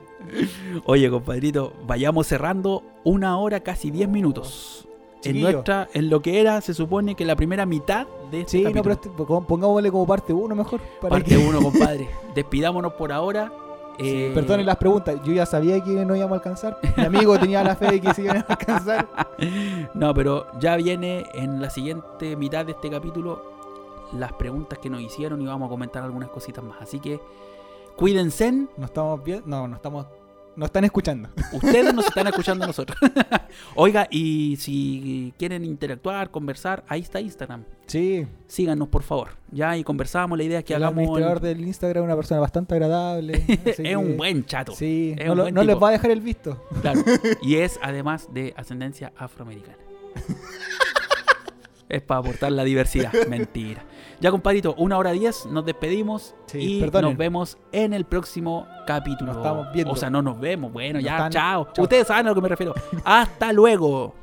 Oye, compadrito, vayamos cerrando una hora, casi 10 minutos. En nuestra, en lo que era, se supone que la primera mitad de este Sí, no, capítulo. pero este- pon- pongámosle como parte 1 mejor. Para Parte que- 1, compadre. Despidámonos por ahora. Eh, Perdonen las preguntas, yo ya sabía que no íbamos a alcanzar. Mi amigo tenía la fe de que se iban a alcanzar. No, pero ya viene en la siguiente mitad de este capítulo las preguntas que nos hicieron y vamos a comentar algunas cositas más. Así que cuídense. No estamos bien, no, no estamos, no están escuchando. Ustedes nos están escuchando a nosotros. Oiga, y si quieren interactuar, conversar, ahí está Instagram. Sí, Síganos, por favor. Ya, y conversamos. La idea es que el hagamos. administrador del Instagram es una persona bastante agradable. es que- un buen chato. Sí, es no, lo- no les va a dejar el visto. Claro. Y es además de ascendencia afroamericana. es para aportar la diversidad. Mentira. Ya, compadrito, una hora diez, nos despedimos Sí, y perdonen. nos vemos en el próximo capítulo. Nos estamos viendo. O sea, no nos vemos. Bueno, Nos ya, están- chao. chao. Ustedes saben a lo que me refiero. Hasta luego.